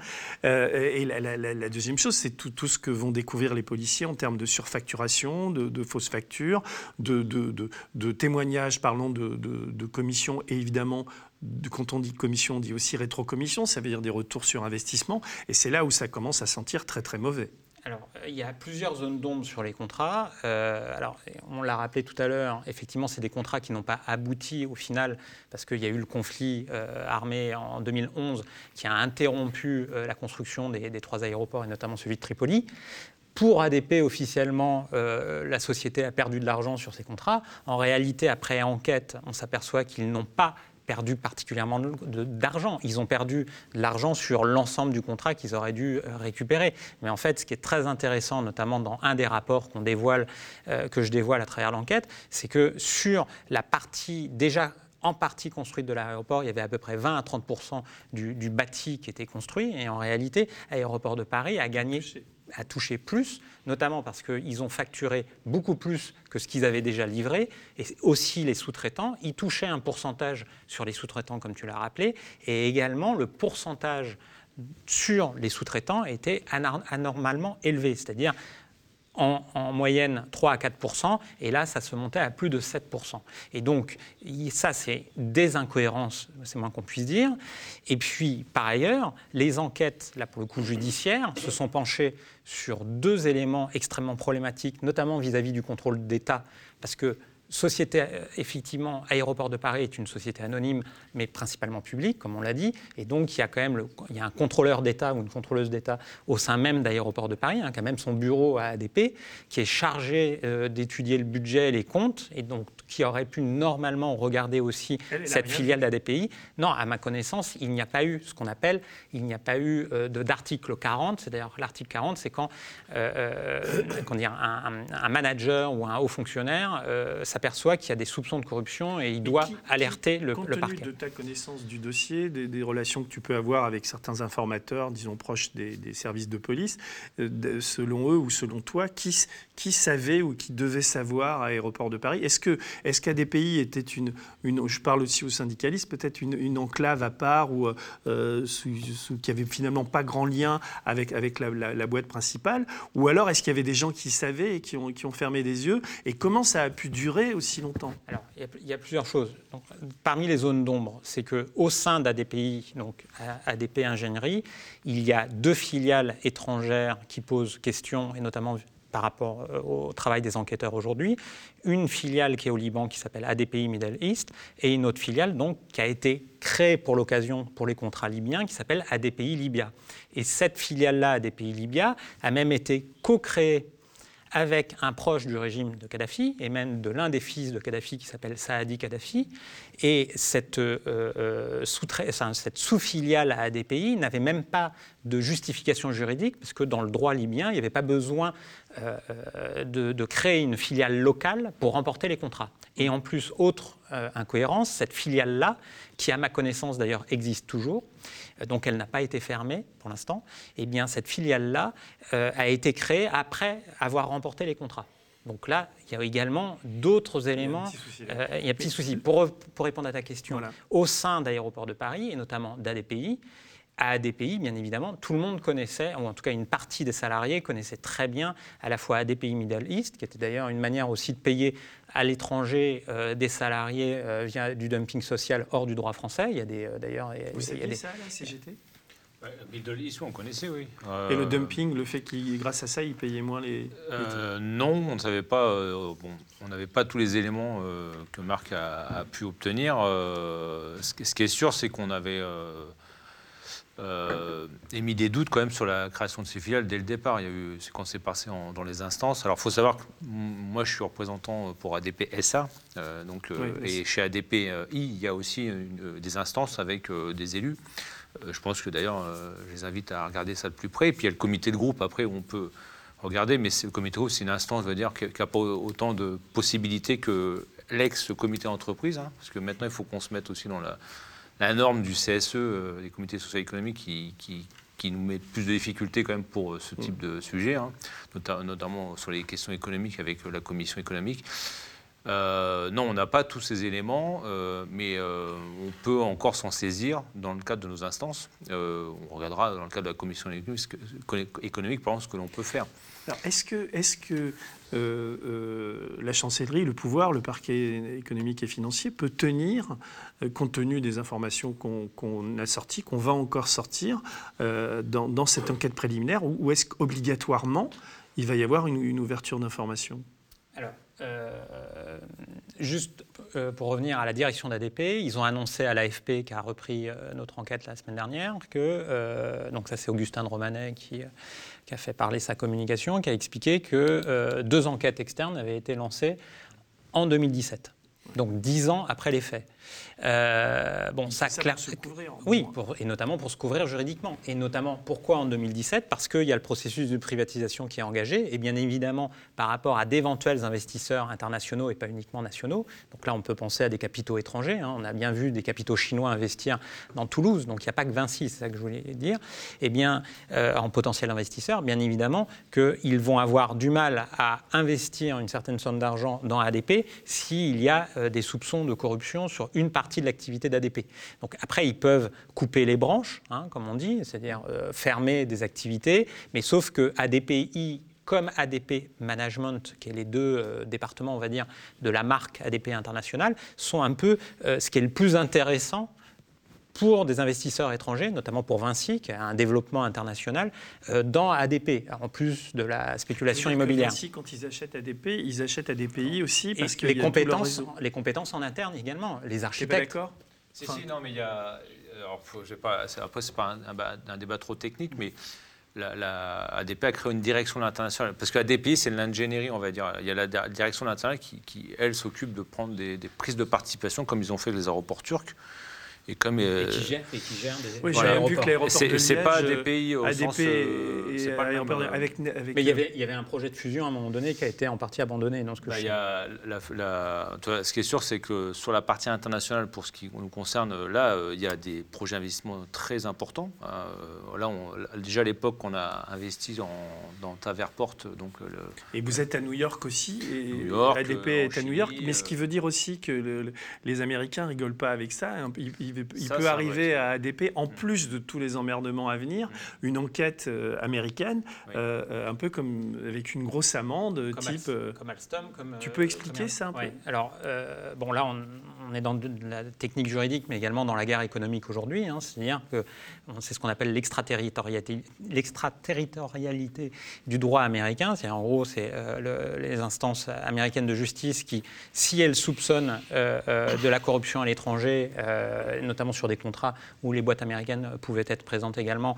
Speaker 2: Euh, et la, deuxième chose, c'est tout, tout, ce que vont découvrir les policiers en termes de surfacturation, de, de fausses factures, de, de, de témoignages parlant de, de commissions et évidemment quand on dit commission, on dit aussi rétrocommission, ça veut dire des retours sur investissement, et c'est là où ça commence à sentir très très mauvais.
Speaker 4: Alors, euh, il y a plusieurs zones d'ombre sur les contrats. Euh, alors, on l'a rappelé tout à l'heure, effectivement, c'est des contrats qui n'ont pas abouti au final, parce qu'il y a eu le conflit euh, armé en 2011 qui a interrompu la construction des, des, trois aéroports, et notamment celui de Tripoli. Pour ADP, officiellement, la société a perdu de l'argent sur ces contrats. En réalité, après enquête, on s'aperçoit qu'ils n'ont pas perdu particulièrement d'argent. Ils ont perdu de l'argent sur l'ensemble du contrat qu'ils auraient dû euh, récupérer. Mais en fait, ce qui est très intéressant, notamment dans un des rapports qu'on dévoile, euh, que je dévoile à travers l'enquête, c'est que sur la partie déjà en partie construite de l'aéroport, il y avait à peu près 20 à 30 du, du, bâti qui était construit. Et en réalité, Aéroport de Paris a gagné a touché plus, notamment parce qu'ils ont facturé beaucoup plus que ce qu'ils avaient déjà livré, et aussi les sous-traitants. Ils touchaient un pourcentage sur les sous-traitants, comme tu l'as rappelé, et également le pourcentage sur les sous-traitants était anormalement élevé, c'est-à-dire en, moyenne 3 à 4 et là, ça se montait à plus de 7 Et donc, ça, c'est des incohérences, c'est moins qu'on puisse dire. Et puis, par ailleurs, les enquêtes, là pour le coup judiciaires, se sont penchées sur deux éléments extrêmement problématiques, notamment vis-à-vis -vis du contrôle d'État, parce que société, euh, effectivement, Aéroport de Paris est une société anonyme, mais principalement publique, comme on l'a dit. Et donc, il y a quand même il y a un contrôleur d'État ou une contrôleuse d'État au sein même d'Aéroport de Paris, hein, qui a même son bureau à ADP, qui est chargé euh, d'étudier le budget, les comptes, et donc qui aurait pu normalement regarder aussi cette filiale d'ADPI. Non, à ma connaissance, il n'y a pas eu ce qu'on appelle, il n'y a pas eu euh, d'article 40. C'est d'ailleurs l'article 40, c'est quand, un, un, manager ou un haut fonctionnaire s'aperçoit qu'il y a des soupçons de corruption et il doit alerter le,
Speaker 2: compte
Speaker 4: le parquet.
Speaker 2: de ta connaissance du dossier, des, relations que tu peux avoir avec certains informateurs, disons proches des, services de police, euh, selon eux ou selon toi, qui, qui savait ou qui devait savoir à Aéroport de Paris? Est-ce que est-ce qu'ADPI était une, une, je parle aussi aux syndicalistes, peut-être une, enclave à part ou euh, qui avait finalement pas grand lien avec, avec la, boîte principale? Ou alors est-ce qu'il y avait des gens qui savaient et qui ont, qui ont fermé des yeux? Et comment ça a pu durer aussi longtemps
Speaker 4: Alors, il y, a, plusieurs choses. Parmi les zones d'ombre, c'est qu'au sein d'ADPI, donc ADP Ingénierie, il y a deux filiales étrangères qui posent question, et notamment par rapport euh, au travail des enquêteurs aujourd'hui, une filiale qui est au Liban qui s'appelle ADPI Middle East et une autre filiale donc qui a été créée pour l'occasion pour les contrats libyens qui s'appelle ADPI Libya. Et cette filiale-là, ADPI Libya, a même été co-créée avec un proche du régime de Kadhafi et même de l'un des fils de Kadhafi qui s'appelle Saadi Kadhafi. Et cette, euh, euh, sous-filiale à ADPI n'avait même pas de justification juridique parce que dans le droit libyen, il n'y avait pas besoin euh, de, de, créer une filiale locale pour remporter les contrats. Et en plus, autre incohérence, cette filiale-là, qui à ma connaissance d'ailleurs existe toujours, donc elle n'a pas été fermée pour l'instant, et eh bien cette filiale-là euh, a été créée après avoir remporté les contrats. Donc là, il y a également d'autres éléments. Il y a un petit souci. Pour, pour, répondre à ta question, au sein d'Aéroports de Paris, et notamment d'ADPI, à ADPI, bien évidemment, tout le monde connaissait, ou en tout cas une partie des salariés connaissait très bien à la fois ADPI Middle East, qui était d'ailleurs une manière aussi de payer à l'étranger euh, des salariés euh, via du dumping social hors du droit français. Il y a des euh, d'ailleurs.
Speaker 2: Vous
Speaker 4: il
Speaker 2: des... ça, la CGT
Speaker 6: Middle East, on connaissait, oui.
Speaker 2: Et le dumping, le fait qu'il, grâce à ça, ils payaient moins les.
Speaker 6: non, on ne savait pas. bon, on n'avait pas tous les éléments que Marc a, a pu obtenir. Ce, ce, qui est sûr, c'est qu'on avait euh, émis des doutes quand même sur la création de ces filiales dès le départ. Il y a eu, c'est quand c'est passé dans les instances. Alors, il faut savoir que moi, je suis représentant pour ADP SA, euh, donc, euh, et chez ADP I, il y a aussi des instances avec des élus. je pense que d'ailleurs, je les invite à regarder ça de plus près. Et puis, il y a le comité de groupe après où on peut regarder, mais le comité de groupe, c'est une instance, veut dire, qui n'a pas autant de possibilités que l'ex-comité d'entreprise, hein, parce que maintenant, il faut qu'on se mette aussi dans la la norme du CSE, euh, des comités sociaux économiques, qui, qui, nous met plus de difficultés quand même pour euh, ce type de sujet, hein, notamment sur les questions économiques avec euh, la commission économique. non, on n'a pas tous ces éléments, mais on peut encore s'en saisir dans le cadre de nos instances. on regardera dans le cadre de la commission économique, par exemple, ce que l'on peut faire.
Speaker 2: Est-ce que, euh, euh, la chancellerie, le pouvoir, le parquet économique et financier peut tenir, euh, compte tenu des informations qu'on a sorties, qu'on va encore sortir dans, cette enquête préliminaire, ou, est-ce qu'obligatoirement il va y avoir une, ouverture d'information
Speaker 4: Alors, juste pour revenir à la direction d'ADP, ils ont annoncé à l'AFP, qui a repris notre enquête la semaine dernière, que, donc ça c'est Augustin de Romanet qui qui a fait parler sa communication, qui a expliqué que euh, deux enquêtes externes avaient été lancées en 2017, donc dix ans après les faits.
Speaker 2: Euh, bon, ça, clair...
Speaker 4: Oui, pour, et notamment pour se couvrir juridiquement. Et notamment, pourquoi en 2017 Parce qu'il y a le processus de privatisation qui est engagé, et bien évidemment, par rapport à d'éventuels investisseurs internationaux et pas uniquement nationaux. Donc là, on peut penser à des capitaux étrangers. Hein. On a bien vu des capitaux chinois investir dans Toulouse, donc il n'y a pas que Vinci, c'est ça que je voulais dire. Eh bien, euh, en potentiel investisseur, bien évidemment qu'ils vont avoir du mal à investir une certaine somme d'argent dans ADP s'il y a euh, des soupçons de corruption sur une partie de l'activité d'ADP. Donc après, ils peuvent couper les branches, hein, comme on dit, c'est-à-dire euh, fermer des activités, mais sauf que ADPI comme ADP Management, qui est les deux euh, départements, on va dire, de la marque ADP internationale, sont un peu euh, ce qui est le plus intéressant pour des investisseurs étrangers, notamment pour Vinci, qui a un développement international, dans ADP, en plus de la spéculation immobilière.
Speaker 2: Vinci, quand ils achètent ADP, ils achètent ADPI aussi parce que
Speaker 4: les compétences, les compétences en interne également, les architectes.
Speaker 2: d'accord
Speaker 6: si, si, non, mais il y a. Alors, pas, après, ce n'est pas un, débat trop technique, mais la, ADP a créé une direction de l'international. Parce que ADP, c'est l'ingénierie, on va dire. Il y a la direction de l'international qui, elle, s'occupe de prendre des, des, prises de participation, comme ils ont fait les aéroports turcs.
Speaker 4: Et, comme, et, qui gère, et qui gère des
Speaker 2: oui, voilà, vu que l'aéroport de
Speaker 6: C'est pas des pays au
Speaker 2: ADP
Speaker 6: sens...
Speaker 2: Euh, c'est pas
Speaker 4: avec, avec, Mais il y, avait, il y avait un projet de fusion à un moment donné qui a été en partie abandonné. Dans ce, que
Speaker 6: bah,
Speaker 4: je
Speaker 6: y a la, la, vois, ce qui est sûr, c'est que sur la partie internationale, pour ce qui nous concerne, là, euh, il y a des projets d'investissement très importants. Euh, là, on, déjà à l'époque, on a investi en, dans Taverport. Donc, le,
Speaker 2: et vous êtes à New York aussi. Et
Speaker 6: New York,
Speaker 2: ADP est à New York. Mais ce qui veut dire aussi que le, les Américains rigolent pas avec ça. Ils, il, il
Speaker 6: Ça,
Speaker 2: peut
Speaker 6: ça
Speaker 2: arriver à ADP, en plus de tous les emmerdements à venir, une enquête euh, américaine, euh, euh, un peu comme avec une grosse amende,
Speaker 4: Comme,
Speaker 2: type.
Speaker 4: Al-
Speaker 2: euh,
Speaker 4: comme Alstom. Comme,
Speaker 2: tu peux expliquer
Speaker 4: comme-
Speaker 2: ça un peu?
Speaker 4: Ouais. Alors, bon, là, on, on est dans la technique juridique, mais également dans la guerre économique aujourd'hui. hein. C'est-à-dire que c'est ce qu'on appelle l'extraterritorialité du droit américain. C'est en gros, c'est euh, le- les instances américaines de justice qui, si elles soupçonnent euh, euh, de la corruption à l'étranger, notamment sur des contrats où les boîtes américaines pouvaient être présentes également,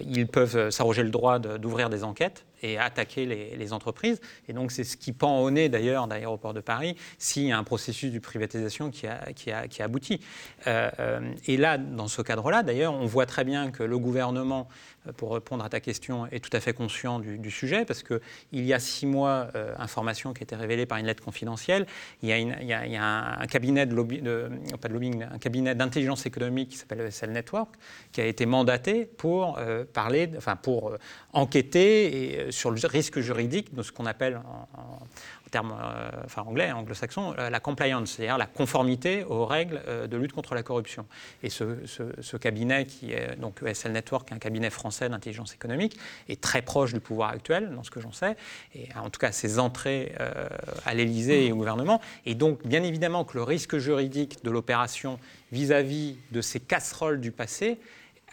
Speaker 4: ils peuvent s'arroger le droit d'ouvrir des enquêtes et attaquer les, entreprises. Et donc, c'est ce qui pend au nez d'ailleurs d'Aéroport de Paris s'il y a un processus de privatisation qui, a, qui, a, qui aboutit. Euh, euh, et là, dans ce cadre-là, d'ailleurs, on voit très bien que le gouvernement, pour répondre à ta question, est tout à fait conscient du, sujet, parce qu'il y a six mois, euh, information qui a été révélée par une lettre confidentielle, il y a, un, cabinet lobby, de, lobbying, un cabinet d'intelligence économique qui s'appelle ESL Network, qui a été mandaté pour euh, parler, enfin pour euh, enquêter euh, sur le risque juridique de ce qu'on appelle en- en termes euh, enfin, anglais, anglo-saxon, euh, la compliance, c'est-à-dire la conformité aux règles euh, de lutte contre la corruption. Et ce, ce- cabinet, qui est donc ESL Network, un cabinet français d'intelligence économique, est très proche du pouvoir actuel, dans ce que j'en sais, et en tout cas ses entrées à l'Élysée et au gouvernement. Et donc, bien évidemment, que le risque juridique de l'opération vis-à-vis de ces casseroles du passé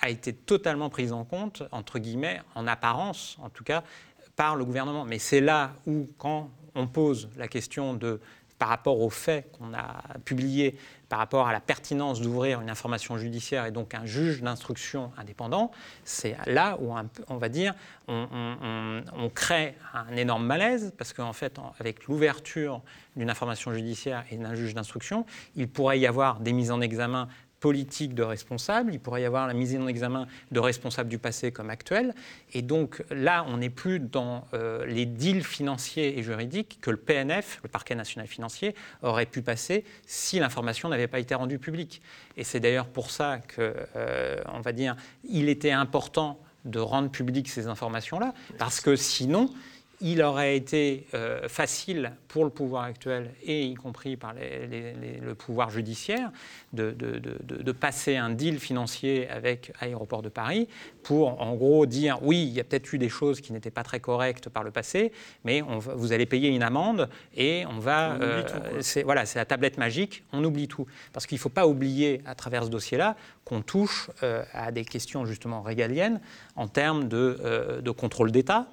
Speaker 4: a été totalement pris en compte, entre guillemets, en apparence, en tout cas, par le gouvernement. Mais c'est là où, quand on pose la question de, par rapport aux faits qu'on a publiés, par rapport à la pertinence d'ouvrir une information judiciaire et donc un juge d'instruction indépendant, c'est là où on va dire on, crée un énorme malaise parce qu'en fait, avec l'ouverture d'une information judiciaire et d'un juge d'instruction, il pourrait y avoir des mises en examen politique de responsables, il pourrait y avoir la mise en examen de responsables du passé comme actuels. Et donc là, on n'est plus dans euh, les deals financiers et juridiques que le PNF, le parquet national financier, aurait pu passer si l'information n'avait pas été rendue publique. Et c'est d'ailleurs pour ça que, euh, on va dire, il était important de rendre publiques ces informations-là, parce que sinon, il aurait été euh, facile pour le pouvoir actuel, et y compris par les- les- les- le pouvoir judiciaire, de, de- de- de- de passer un deal financier avec Aéroport de Paris pour, en gros, dire oui, il y a peut-être eu des choses qui n'étaient pas très correctes par le passé, mais on va- vous allez payer une amende et on va...
Speaker 2: On
Speaker 4: euh, c'est voilà, c'est la tablette magique, on oublie tout. Parce qu'il ne faut pas oublier, à travers ce dossier-là, qu'on touche euh, à des questions justement régaliennes en termes de contrôle d'État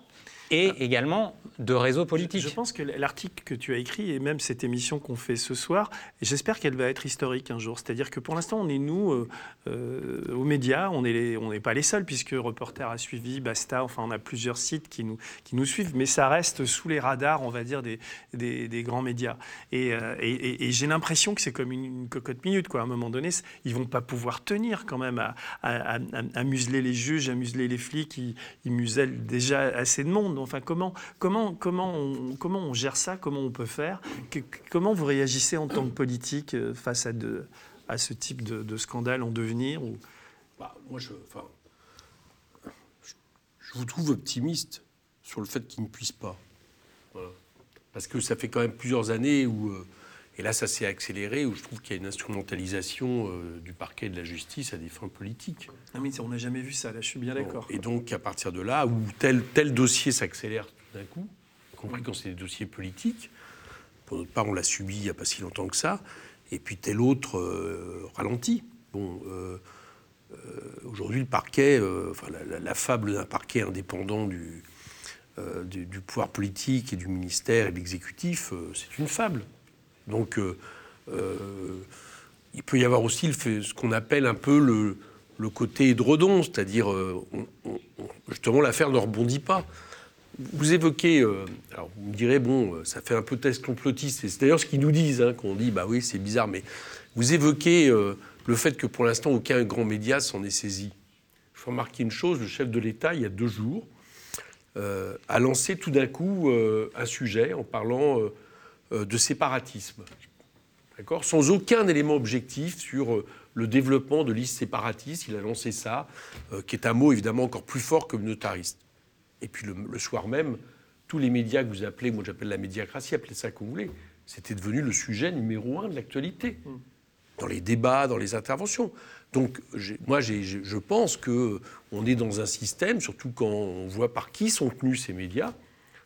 Speaker 4: et également de réseau politique.
Speaker 2: Je pense que l'article que tu as écrit et même cette émission qu'on fait ce soir, j'espère qu'elle va être historique un jour. C'est-à-dire que pour l'instant, on est nous euh, euh, aux médias, on n'est pas les seuls puisque Reporter a suivi, Basta, enfin on a plusieurs sites qui nous, qui nous suivent, mais ça reste sous les radars, on va dire, des, des, des grands médias. Et, euh, et- et- et j'ai l'impression que c'est comme une, une cocotte minute. Quoi. À un moment donné, ils vont pas pouvoir tenir quand même à, à- à- à museler les juges, à museler les flics. Ils, ils musellent déjà assez de monde. Enfin, comment, on, gère ça? Comment on peut faire? Comment vous réagissez en tant que politique euh, face à, ce type de, scandale en devenir.
Speaker 5: Bah, moi, je, vous trouve optimiste sur le fait qu'il ne puisse pas. Parce que ça fait quand même plusieurs années où, euh, et là ça s'est accéléré, où je trouve qu'il y a une instrumentalisation euh, du parquet et de la justice à des fins politiques.
Speaker 2: Mais on n'a jamais vu ça, là, je suis bien d'accord.
Speaker 5: Et donc, à partir de là, où tel, tel dossier s'accélère tout d'un coup, y compris quand c'est des dossiers politiques, pour notre part, on l'a subi il n'y a pas si longtemps que ça, et puis tel autre euh, ralentit. Bon, euh, aujourd'hui, le parquet, enfin, la, la- la fable d'un parquet indépendant du, du, du pouvoir politique et du ministère et de l'exécutif, c'est une fable. Donc, euh, euh, il peut y avoir aussi ce qu'on appelle un peu le, côté édredon, c'est-à-dire, euh, justement, l'affaire ne rebondit pas. Vous évoquez, alors vous me direz, bon, ça fait un peu test complotiste, et c'est d'ailleurs ce qu'ils nous disent, hein, qu'on dit, bah oui, c'est bizarre, mais vous évoquez le fait que pour l'instant, aucun grand média s'en est saisi. Je faut remarquer une chose, le chef de l'État, il y a deux jours, a lancé tout d'un coup un sujet en parlant de séparatisme. D'accord? Sans aucun élément objectif sur euh, le développement de listes séparatistes. Il a lancé ça, euh, qui est un mot évidemment encore plus fort que communautariste. Et puis le, le soir même, tous les médias que vous appelez, moi j'appelle la médiacratie, appelez ça comme vous voulez, c'était devenu le sujet numéro un de l'actualité. dans les débats, dans les interventions. Donc, moi, je pense que on est dans un système, surtout quand on voit par qui sont tenus ces médias,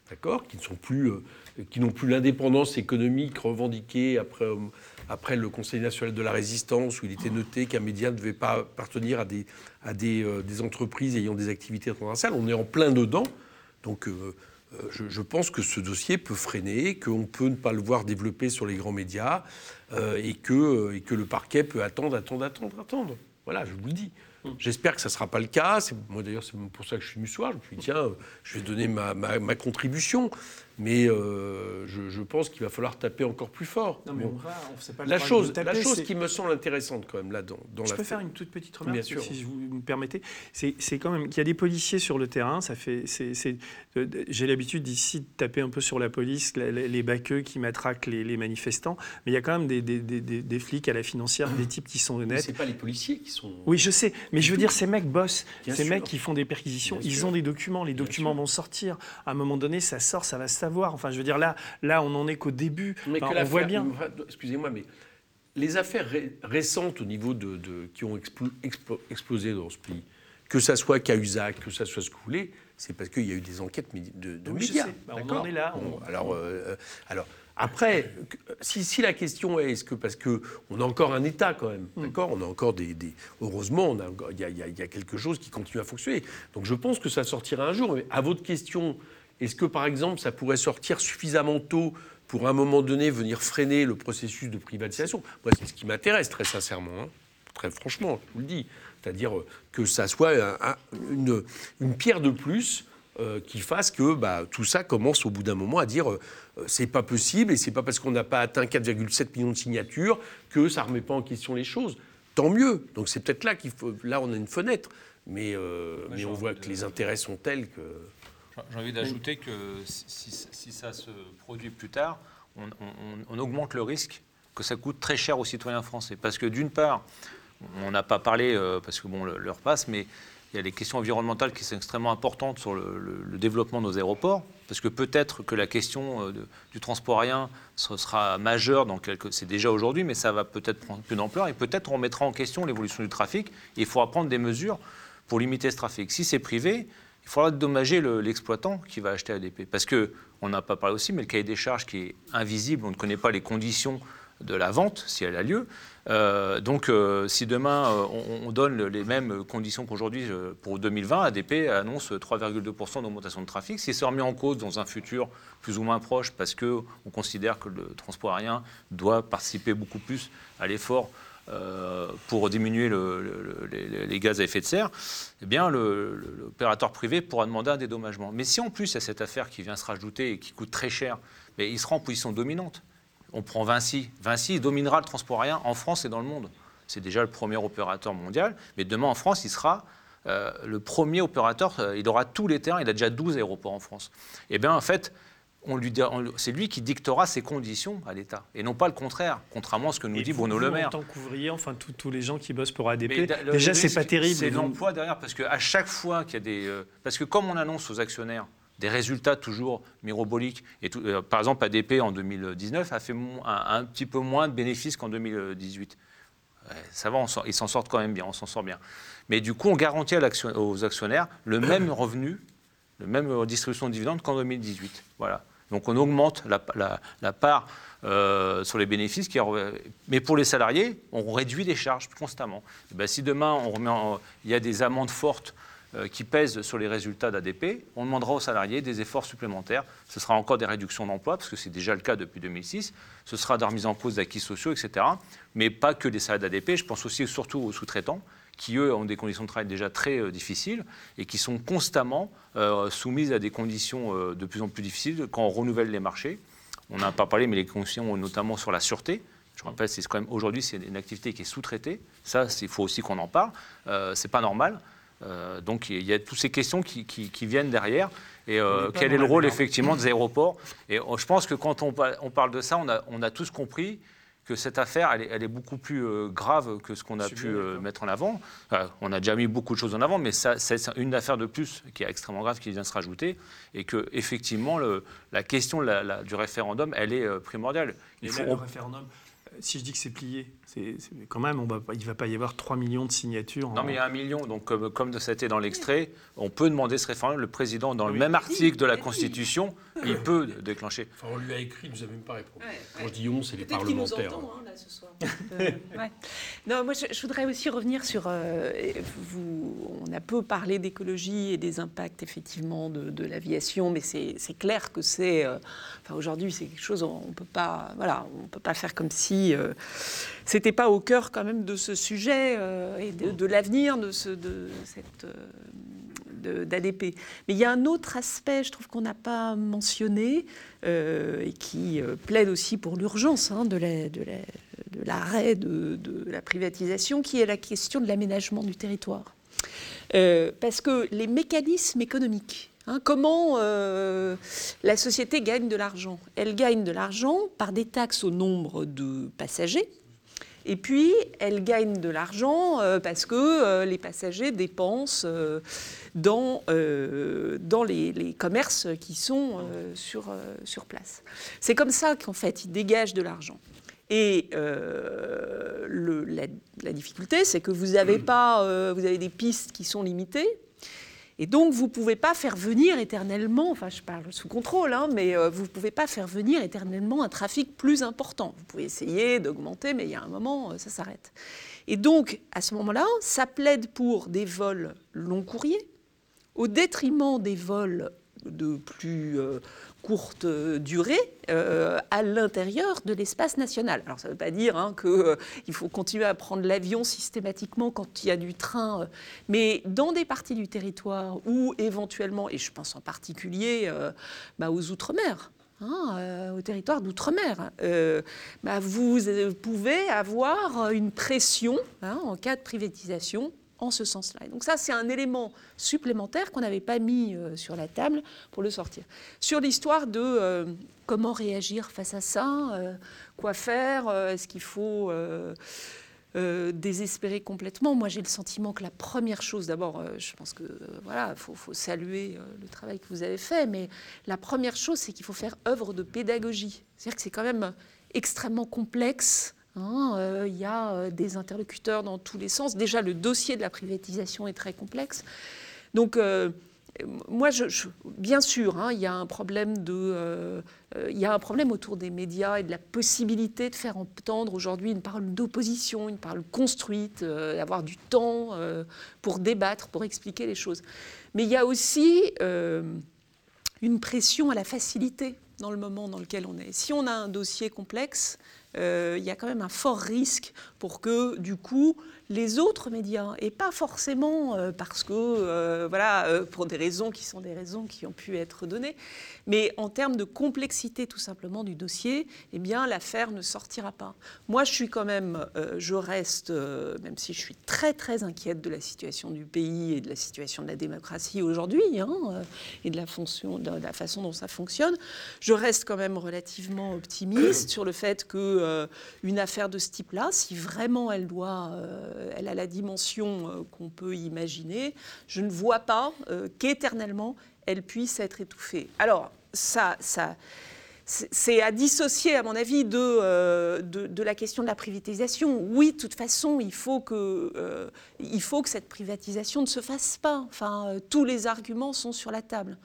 Speaker 5: d'accord, qui ne sont plus, euh, qui n'ont plus l'indépendance économique revendiquée après, euh, après le Conseil national de la résistance, où il était noté qu'un média ne devait pas appartenir à des, à des, euh, entreprises ayant des activités transversales. On est en plein dedans. Donc, euh, je, pense que ce dossier peut freiner, qu'on peut ne pas le voir développer sur les grands médias, et, que, et que le parquet peut attendre, attendre, attendre, attendre. Voilà, je vous le dis. J'espère que ça ne sera pas le cas. Moi, d'ailleurs, c'est pour ça que je suis venu soir. Je me suis dit, tiens, je vais donner ma- ma contribution. Mais euh, je, je pense qu'il va falloir taper encore plus fort.
Speaker 2: Non, mais
Speaker 5: Bon.
Speaker 2: on va- on- c'est pas le
Speaker 5: la chose,
Speaker 2: taper,
Speaker 5: la chose qui me semble intéressante quand même là-dedans, dans
Speaker 2: je
Speaker 5: la
Speaker 2: peux faire une toute petite remarque,
Speaker 5: sûr.
Speaker 2: si vous me permettez. C'est quand même qu'il y a des policiers sur le terrain. Ça fait, euh, J'ai l'habitude d'ici de taper un peu sur la police, la- les baqueux qui matraquent les, les manifestants. Mais il y a quand même des, des- des- des- des flics à la financière, des types qui sont honnêtes.
Speaker 5: c'est pas les policiers qui sont.
Speaker 2: Oui, je sais, mais je veux dire, ces mecs bossent,
Speaker 5: Bien
Speaker 2: ces
Speaker 5: sûr.
Speaker 2: mecs qui font des perquisitions,
Speaker 5: Bien
Speaker 2: ils
Speaker 5: sûr.
Speaker 2: ont des documents, les documents vont sortir. À un moment donné, ça sort, ça va se savoir. Enfin, je veux dire, là, là on en est qu'au début.
Speaker 5: Mais
Speaker 2: Enfin,
Speaker 5: que
Speaker 2: on voit bien.
Speaker 5: Excusez-moi, mais les affaires ré- récentes au niveau de, de- qui ont explo- explo- explosé dans ce pays, que ça soit Cahuzac, que ça soit voulez, c'est parce qu'il y a eu des enquêtes de, de
Speaker 2: Oui, je
Speaker 5: médias.
Speaker 2: Bah, on en est là.
Speaker 5: Bon,
Speaker 2: On-
Speaker 5: alors, euh, alors, après, si, si la question est, est-ce que parce que on a encore un État quand même,
Speaker 2: Hmm.
Speaker 5: d'accord, on a encore des, des- heureusement, on a encore- il y, y a quelque chose qui continue à fonctionner. Donc, je pense que ça sortira un jour. Mais à votre question, est-ce que par exemple, ça pourrait sortir suffisamment tôt pour à un moment donné venir freiner le processus de privatisation? Moi, c'est ce qui m'intéresse très sincèrement, hein. très franchement, je vous le dis. C'est-à-dire euh, que ça soit un- un- une, une pierre de plus euh, qui fasse que bah, tout ça commence au bout d'un moment à dire euh, euh, c'est pas possible et c'est pas parce qu'on n'a pas atteint 4,7 millions de signatures que ça remet pas en question les choses. Tant mieux. Donc c'est peut-être là qu'il faut. Là, on a une fenêtre, mais, euh, mais on voit que les intérêts sont tels que.
Speaker 6: J'ai envie d'ajouter que si, ça se produit plus tard, on, augmente le risque que ça coûte très cher aux citoyens français. Parce que d'une part, on n'a pas parlé, euh, parce que bon, l'heure passe, mais il y a les questions environnementales qui sont extrêmement importantes sur le, développement de nos aéroports. Parce que peut-être que la question euh, du transport aérien sera majeure dans quelques. C'est déjà aujourd'hui, mais ça va peut-être prendre plus d'ampleur. Et peut-être on mettra en question l'évolution du trafic. Il faudra prendre des mesures pour limiter ce trafic. Si c'est privé, il faudra dommager le- l'exploitant qui va acheter ADP. Parce que, on n'a pas parlé aussi, mais le cahier des charges qui est invisible, on ne connaît pas les conditions de la vente, si elle a lieu. Euh, donc, euh, si demain euh, on, on donne le- les mêmes conditions qu'aujourd'hui pour 2020, ADP annonce 3,2% d'augmentation de trafic. Si c'est remis en cause dans un futur plus ou moins proche, parce qu'on considère que le transport aérien doit participer beaucoup plus à l'effort pour diminuer le- le- le- les, gaz à effet de serre, eh bien, l'opérateur privé pourra demander un dédommagement. Mais si en plus il y a cette affaire qui vient se rajouter et qui coûte très cher, mais il sera en position dominante. On prend Vinci. Vinci dominera le transport aérien en France et dans le monde. C'est déjà le premier opérateur mondial, mais demain en France, il sera euh, le premier opérateur. euh, il aura tous les terrains. Il a déjà 12 aéroports en France. Eh bien, en fait, on lui, c'est lui qui dictera ses conditions à l'État, et non pas le contraire, contrairement à ce que nous
Speaker 2: Et
Speaker 6: dit
Speaker 2: vous,
Speaker 6: Bruno Le Maire.
Speaker 2: En tant qu'ouvrier, enfin tous- les gens qui bossent pour ADP,
Speaker 6: Mais
Speaker 2: déjà c'est pas terrible.
Speaker 6: C'est l'emploi derrière, parce qu'à chaque fois qu'il y a des. euh, parce que comme on annonce aux actionnaires des résultats toujours miroboliques, et tout- euh, par exemple ADP en 2019 a fait un, un petit peu moins de bénéfices qu'en 2018. Ouais, ça va, on ils s'en sortent quand même bien, on s'en sort bien. Mais du coup, on garantit aux actionnaires le même revenu, le même euh, distribution de dividendes qu'en 2018. Voilà. Donc on augmente la, part euh, sur les bénéfices, mais pour les salariés, on réduit les charges constamment. Et ben, si demain il y a des amendes fortes euh, qui pèsent sur les résultats d'ADP, on demandera aux salariés des efforts supplémentaires. Ce sera encore des réductions d'emplois, parce que c'est déjà le cas depuis 2006. Ce sera la remise en cause d'acquis sociaux, etc. Mais pas que les salariés d'ADP. Je pense aussi surtout aux sous-traitants qui, eux, ont des conditions de travail déjà très euh, difficiles et qui sont constamment euh, soumises à des conditions euh, de plus en plus difficiles quand on renouvelle les marchés. On n'a pas parlé, mais les conditions, notamment sur la sûreté. Je rappelle, c'est quand même aujourd'hui, c'est une activité qui est sous-traitée. Ça, il faut aussi qu'on en parle. C'est pas normal. Euh, donc il y a toutes ces questions qui, qui- qui viennent derrière. Et euh, quel est le rôle effectivement des aéroports? Et euh, je pense que quand on, pa- on parle de ça, on a, on a tous compris que cette affaire, elle est, elle est beaucoup plus euh, grave que ce qu'on a pu euh, mettre en avant. Euh, on a déjà mis beaucoup de choses en avant, mais ça, c'est une affaire de plus qui est extrêmement grave qui vient se rajouter, et que effectivement le- la question de la- la- du référendum, elle est euh, primordiale.
Speaker 2: Et
Speaker 6: Il
Speaker 2: là,
Speaker 6: faut-
Speaker 2: le référendum, si je dis que c'est plié, c'est quand même, on va, pas- il ne va pas y avoir 3 millions de signatures.
Speaker 6: Non,
Speaker 2: en-
Speaker 6: mais il y a un million. Donc, comme, comme ça a été dans l'extrait, on peut demander ce référendum. Le président, dans le même article de la Constitution, il peut déclencher.
Speaker 5: Enfin, on lui a écrit, il nous a même pas répondu. Quand je dis on, c'est les
Speaker 3: nous
Speaker 5: parlementaires.
Speaker 3: entend, hein, là, ce soir. Euh, ouais. Non, moi, je, je voudrais aussi revenir sur. euh, vous, on a peu parlé d'écologie et des impacts, effectivement, de, de l'aviation, mais c'est c'est clair que c'est. euh, enfin, aujourd'hui, c'est quelque chose, on ne peut pas. Voilà, on peut pas faire comme si. C'était pas au cœur, quand même, de ce sujet euh, et de, l'avenir de, ce, de cette. euh, d'ADP. Mais il y a un autre aspect, je trouve qu'on n'a pas mentionné, euh, et qui plaide aussi pour l'urgence hein, de la- de la- de l'arrêt de, la privatisation, qui est la question de l'aménagement du territoire. Parce que les mécanismes économiques, hein, comment la société gagne de l'argent? Elle gagne de l'argent par des taxes au nombre de passagers, et puis, elle gagne de l'argent euh, parce que euh, les passagers dépensent euh, dans, dans les, les commerces qui sont sur, sur place. C'est comme ça qu'en fait, ils dégagent de l'argent. Et euh, le- la, la difficulté, c'est que vous avez, pas, euh, vous avez des pistes qui sont limitées. Et donc, vous ne pouvez pas faire venir éternellement, enfin je parle sous contrôle, hein, mais euh, vous ne pouvez pas faire venir éternellement un trafic plus important. Vous pouvez essayer d'augmenter, mais il y a un moment, euh, ça s'arrête. Et donc, à ce moment-là, ça plaide pour des vols long courriers, au détriment des vols de plus euh, courte euh, durée euh, à l'intérieur de l'espace national. Alors ça ne veut pas dire hein, qu'il faut continuer à prendre l'avion systématiquement quand il y a du train, euh, mais dans des parties du territoire où éventuellement, et je pense en particulier euh, bah, aux Outre-mer, hein, euh, au territoire d'outre-mer. euh, bah, vous euh, pouvez avoir une pression hein, en cas de privatisation en ce sens-là. Donc ça, c'est un élément supplémentaire qu'on n'avait pas mis euh, sur la table pour le sortir. Sur l'histoire de euh, comment réagir face à ça, euh, quoi faire, est-ce qu'il faut... euh, désespérer complètement? Moi, j'ai le sentiment que la première chose, d'abord, je pense que voilà, faut, faut saluer le travail que vous avez fait, mais la première chose, c'est qu'il faut faire œuvre de pédagogie. C'est-à-dire que c'est quand même extrêmement complexe. Hein. Euh, Il y a euh, des interlocuteurs dans tous les sens. Déjà, le dossier de la privatisation est très complexe. Donc, euh, moi, bien sûr, hein, il y a un problème autour des médias et de la possibilité de faire entendre aujourd'hui une parole d'opposition, une parole construite, d'avoir du temps pour débattre, pour expliquer les choses. Mais il y a aussi une pression à la facilité dans le moment dans lequel on est. Si on a un dossier complexe, il y a quand même un fort risque pour que, du coup, les autres médias, et pas forcément euh, parce que, euh, voilà, euh, pour des raisons qui sont des raisons qui ont pu être données, mais en termes de complexité tout simplement du dossier, eh bien, l'affaire ne sortira pas. Moi, je suis quand même, je reste, même si je suis très très inquiète de la situation du pays et de la situation de la démocratie aujourd'hui, hein, et de la, façon dont ça fonctionne, je reste quand même relativement optimiste sur le fait que une affaire de ce type-là, si vraiment elle doit, elle a la dimension euh, qu'on peut imaginer, je ne vois pas euh, qu'éternellement elle puisse être étouffée. Alors ça, c'est- à dissocier, à mon avis, de, euh, de, la question de la privatisation. Oui, de toute façon, il faut que, euh, il faut que cette privatisation ne se fasse pas. Enfin, euh, tous les arguments sont sur la table.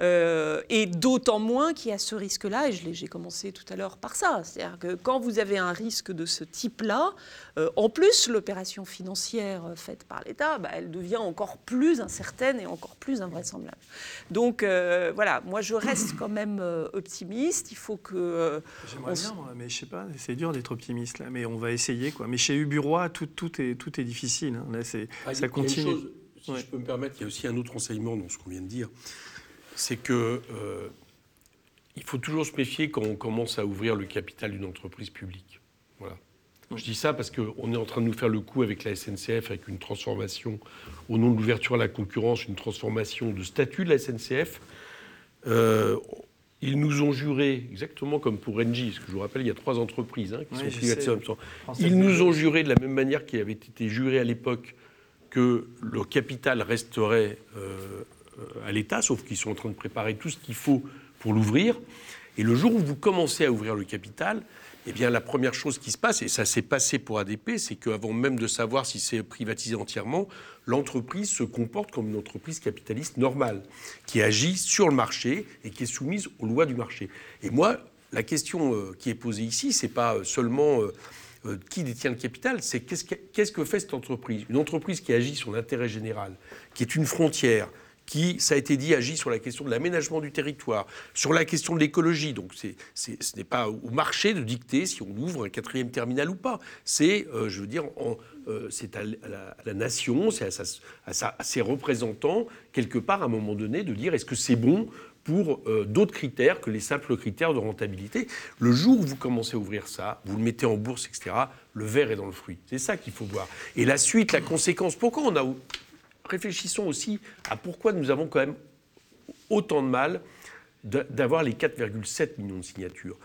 Speaker 3: Euh, et d'autant moins qu'il y a ce risque-là, et j'ai commencé tout à l'heure par ça, c'est-à-dire que quand vous avez un risque de ce type-là, euh, en plus l'opération financière euh, faite par l'État, bah, elle devient encore plus incertaine et encore plus invraisemblable. Donc euh, voilà, moi je reste quand même euh, optimiste, il faut que... euh,
Speaker 2: J'aimerais bien, mais je sais pas, c'est dur d'être optimiste là, mais on va essayer quoi. Mais chez Uburois, tout, tout, est, tout est difficile. hein. Là, c'est,
Speaker 5: Ah, il y a-
Speaker 2: ça continue.
Speaker 5: chose, si je peux me permettre, il y a aussi un autre enseignement dans ce qu'on vient de dire. C'est que euh, il faut toujours se méfier quand on commence à ouvrir le capital d'une entreprise publique. Voilà. Je dis ça parce qu'on est en train de nous faire le coup avec la SNCF, avec une transformation, au nom de l'ouverture à la concurrence, une transformation de statut de la SNCF. Euh, ils nous ont juré, exactement comme pour Engie, parce que je vous rappelle, il y a trois entreprises hein, qui
Speaker 2: Oui,
Speaker 5: sont privatisées en même temps. Ils nous ont juré de la même manière qu'il avait été juré à l'époque que le capital resterait euh, à l'État, sauf qu'ils sont en train de préparer tout ce qu'il faut pour l'ouvrir. Et le jour où vous commencez à ouvrir le capital, eh bien, la première chose qui se passe, et ça s'est passé pour ADP, c'est qu'avant même de savoir si c'est privatisé entièrement, l'entreprise se comporte comme une entreprise capitaliste normale, qui agit sur le marché et qui est soumise aux lois du marché. Et moi, la question euh, qui est posée ici, c'est pas seulement euh, euh, qui détient le capital, c'est qu'est-ce que, qu'est-ce que fait cette entreprise? Une entreprise qui agit sur l'intérêt général, qui est une frontière, qui, ça a été dit, agit sur la question de l'aménagement du territoire, sur la question de l'écologie. Donc ce n'est pas au marché de dicter si on ouvre un quatrième terminal ou pas. C'est, euh, je veux dire, euh, c'est à, la, nation, c'est à, ses représentants, quelque part, à un moment donné, de dire est-ce que c'est bon pour euh, d'autres critères que les simples critères de rentabilité? Le jour où vous commencez à ouvrir ça, vous le mettez en bourse, etc., le verre est dans le fruit. C'est ça qu'il faut voir. Et la suite, la conséquence, pourquoi on a réfléchissons aussi à pourquoi nous avons quand même autant de mal d'avoir les 4,7 millions de signatures.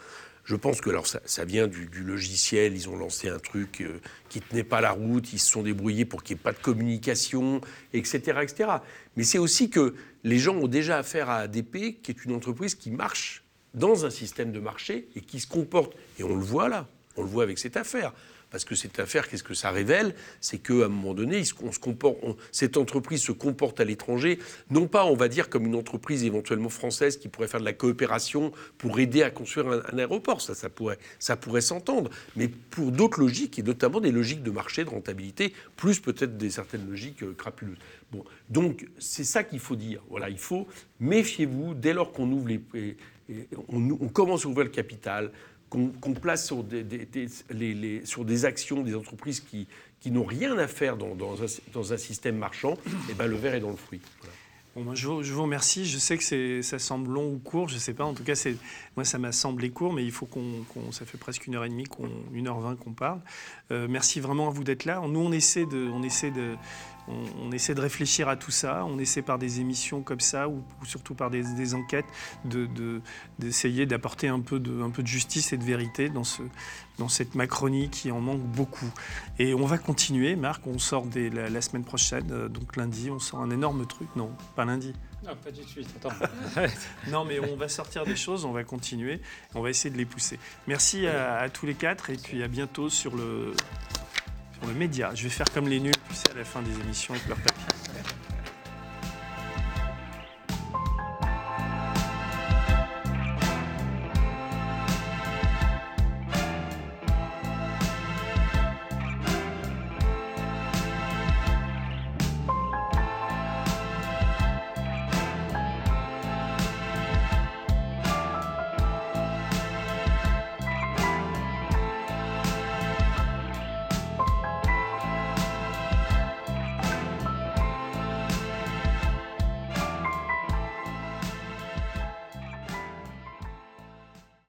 Speaker 5: Je pense que alors ça, vient du, du, logiciel, ils ont lancé un truc euh, qui ne tenait pas la route, ils se sont débrouillés pour qu'il n'y ait pas de communication, etc. etc. Mais c'est aussi que les gens ont déjà affaire à ADP, qui est une entreprise qui marche dans un système de marché et qui se comporte, et on le voit là, on le voit avec cette affaire, parce que cette affaire, qu'est-ce que ça révèle? C'est qu'à un moment donné, cette entreprise se comporte à l'étranger, non pas, on va dire, comme une entreprise éventuellement française qui pourrait faire de la coopération pour aider à construire un, aéroport, ça, pourrait, s'entendre, mais pour d'autres logiques, et notamment des logiques de marché, de rentabilité, plus peut-être des certaines logiques euh, crapuleuses. Bon, donc c'est ça qu'il faut dire. Voilà, il faut méfiez-vous dès lors qu'on ouvre les, commence à ouvrir le capital qu'on qu place sur des, sur des, actions des entreprises qui, qui n'ont rien à faire dans, dans, un, système marchand, et eh ben le verre est dans le fruit.
Speaker 2: Bon, je, vous, je, vous, remercie. Je sais que ça semble long ou court, je ne sais pas. En tout cas, moi, ça m'a semblé court, mais il faut qu'on, qu ça fait presque une heure et demie, qu une heure vingt qu'on parle. Euh, merci vraiment à vous d'être là. Nous, on essaie de, on essaie de, on, on, essaie de réfléchir à tout ça. On essaie par des émissions comme ça, ou, ou surtout par des, des enquêtes, d'essayer de, d'apporter un, peu de, un peu de justice et de vérité dans, ce, dans cette Macronie qui en manque beaucoup. Et on va continuer, Marc. On sort des, la, la, semaine prochaine, euh, donc lundi, on sort un énorme truc. Non, pas lundi.
Speaker 4: Non, pas tout de suite. Attends.
Speaker 2: non, mais on va sortir des choses, on va continuer, on va essayer de les pousser. Merci à, à tous les quatre et puis à bientôt sur le, pour le média. Je vais faire comme les nuls, tu sais, à la fin des émissions, ils pleurent papier.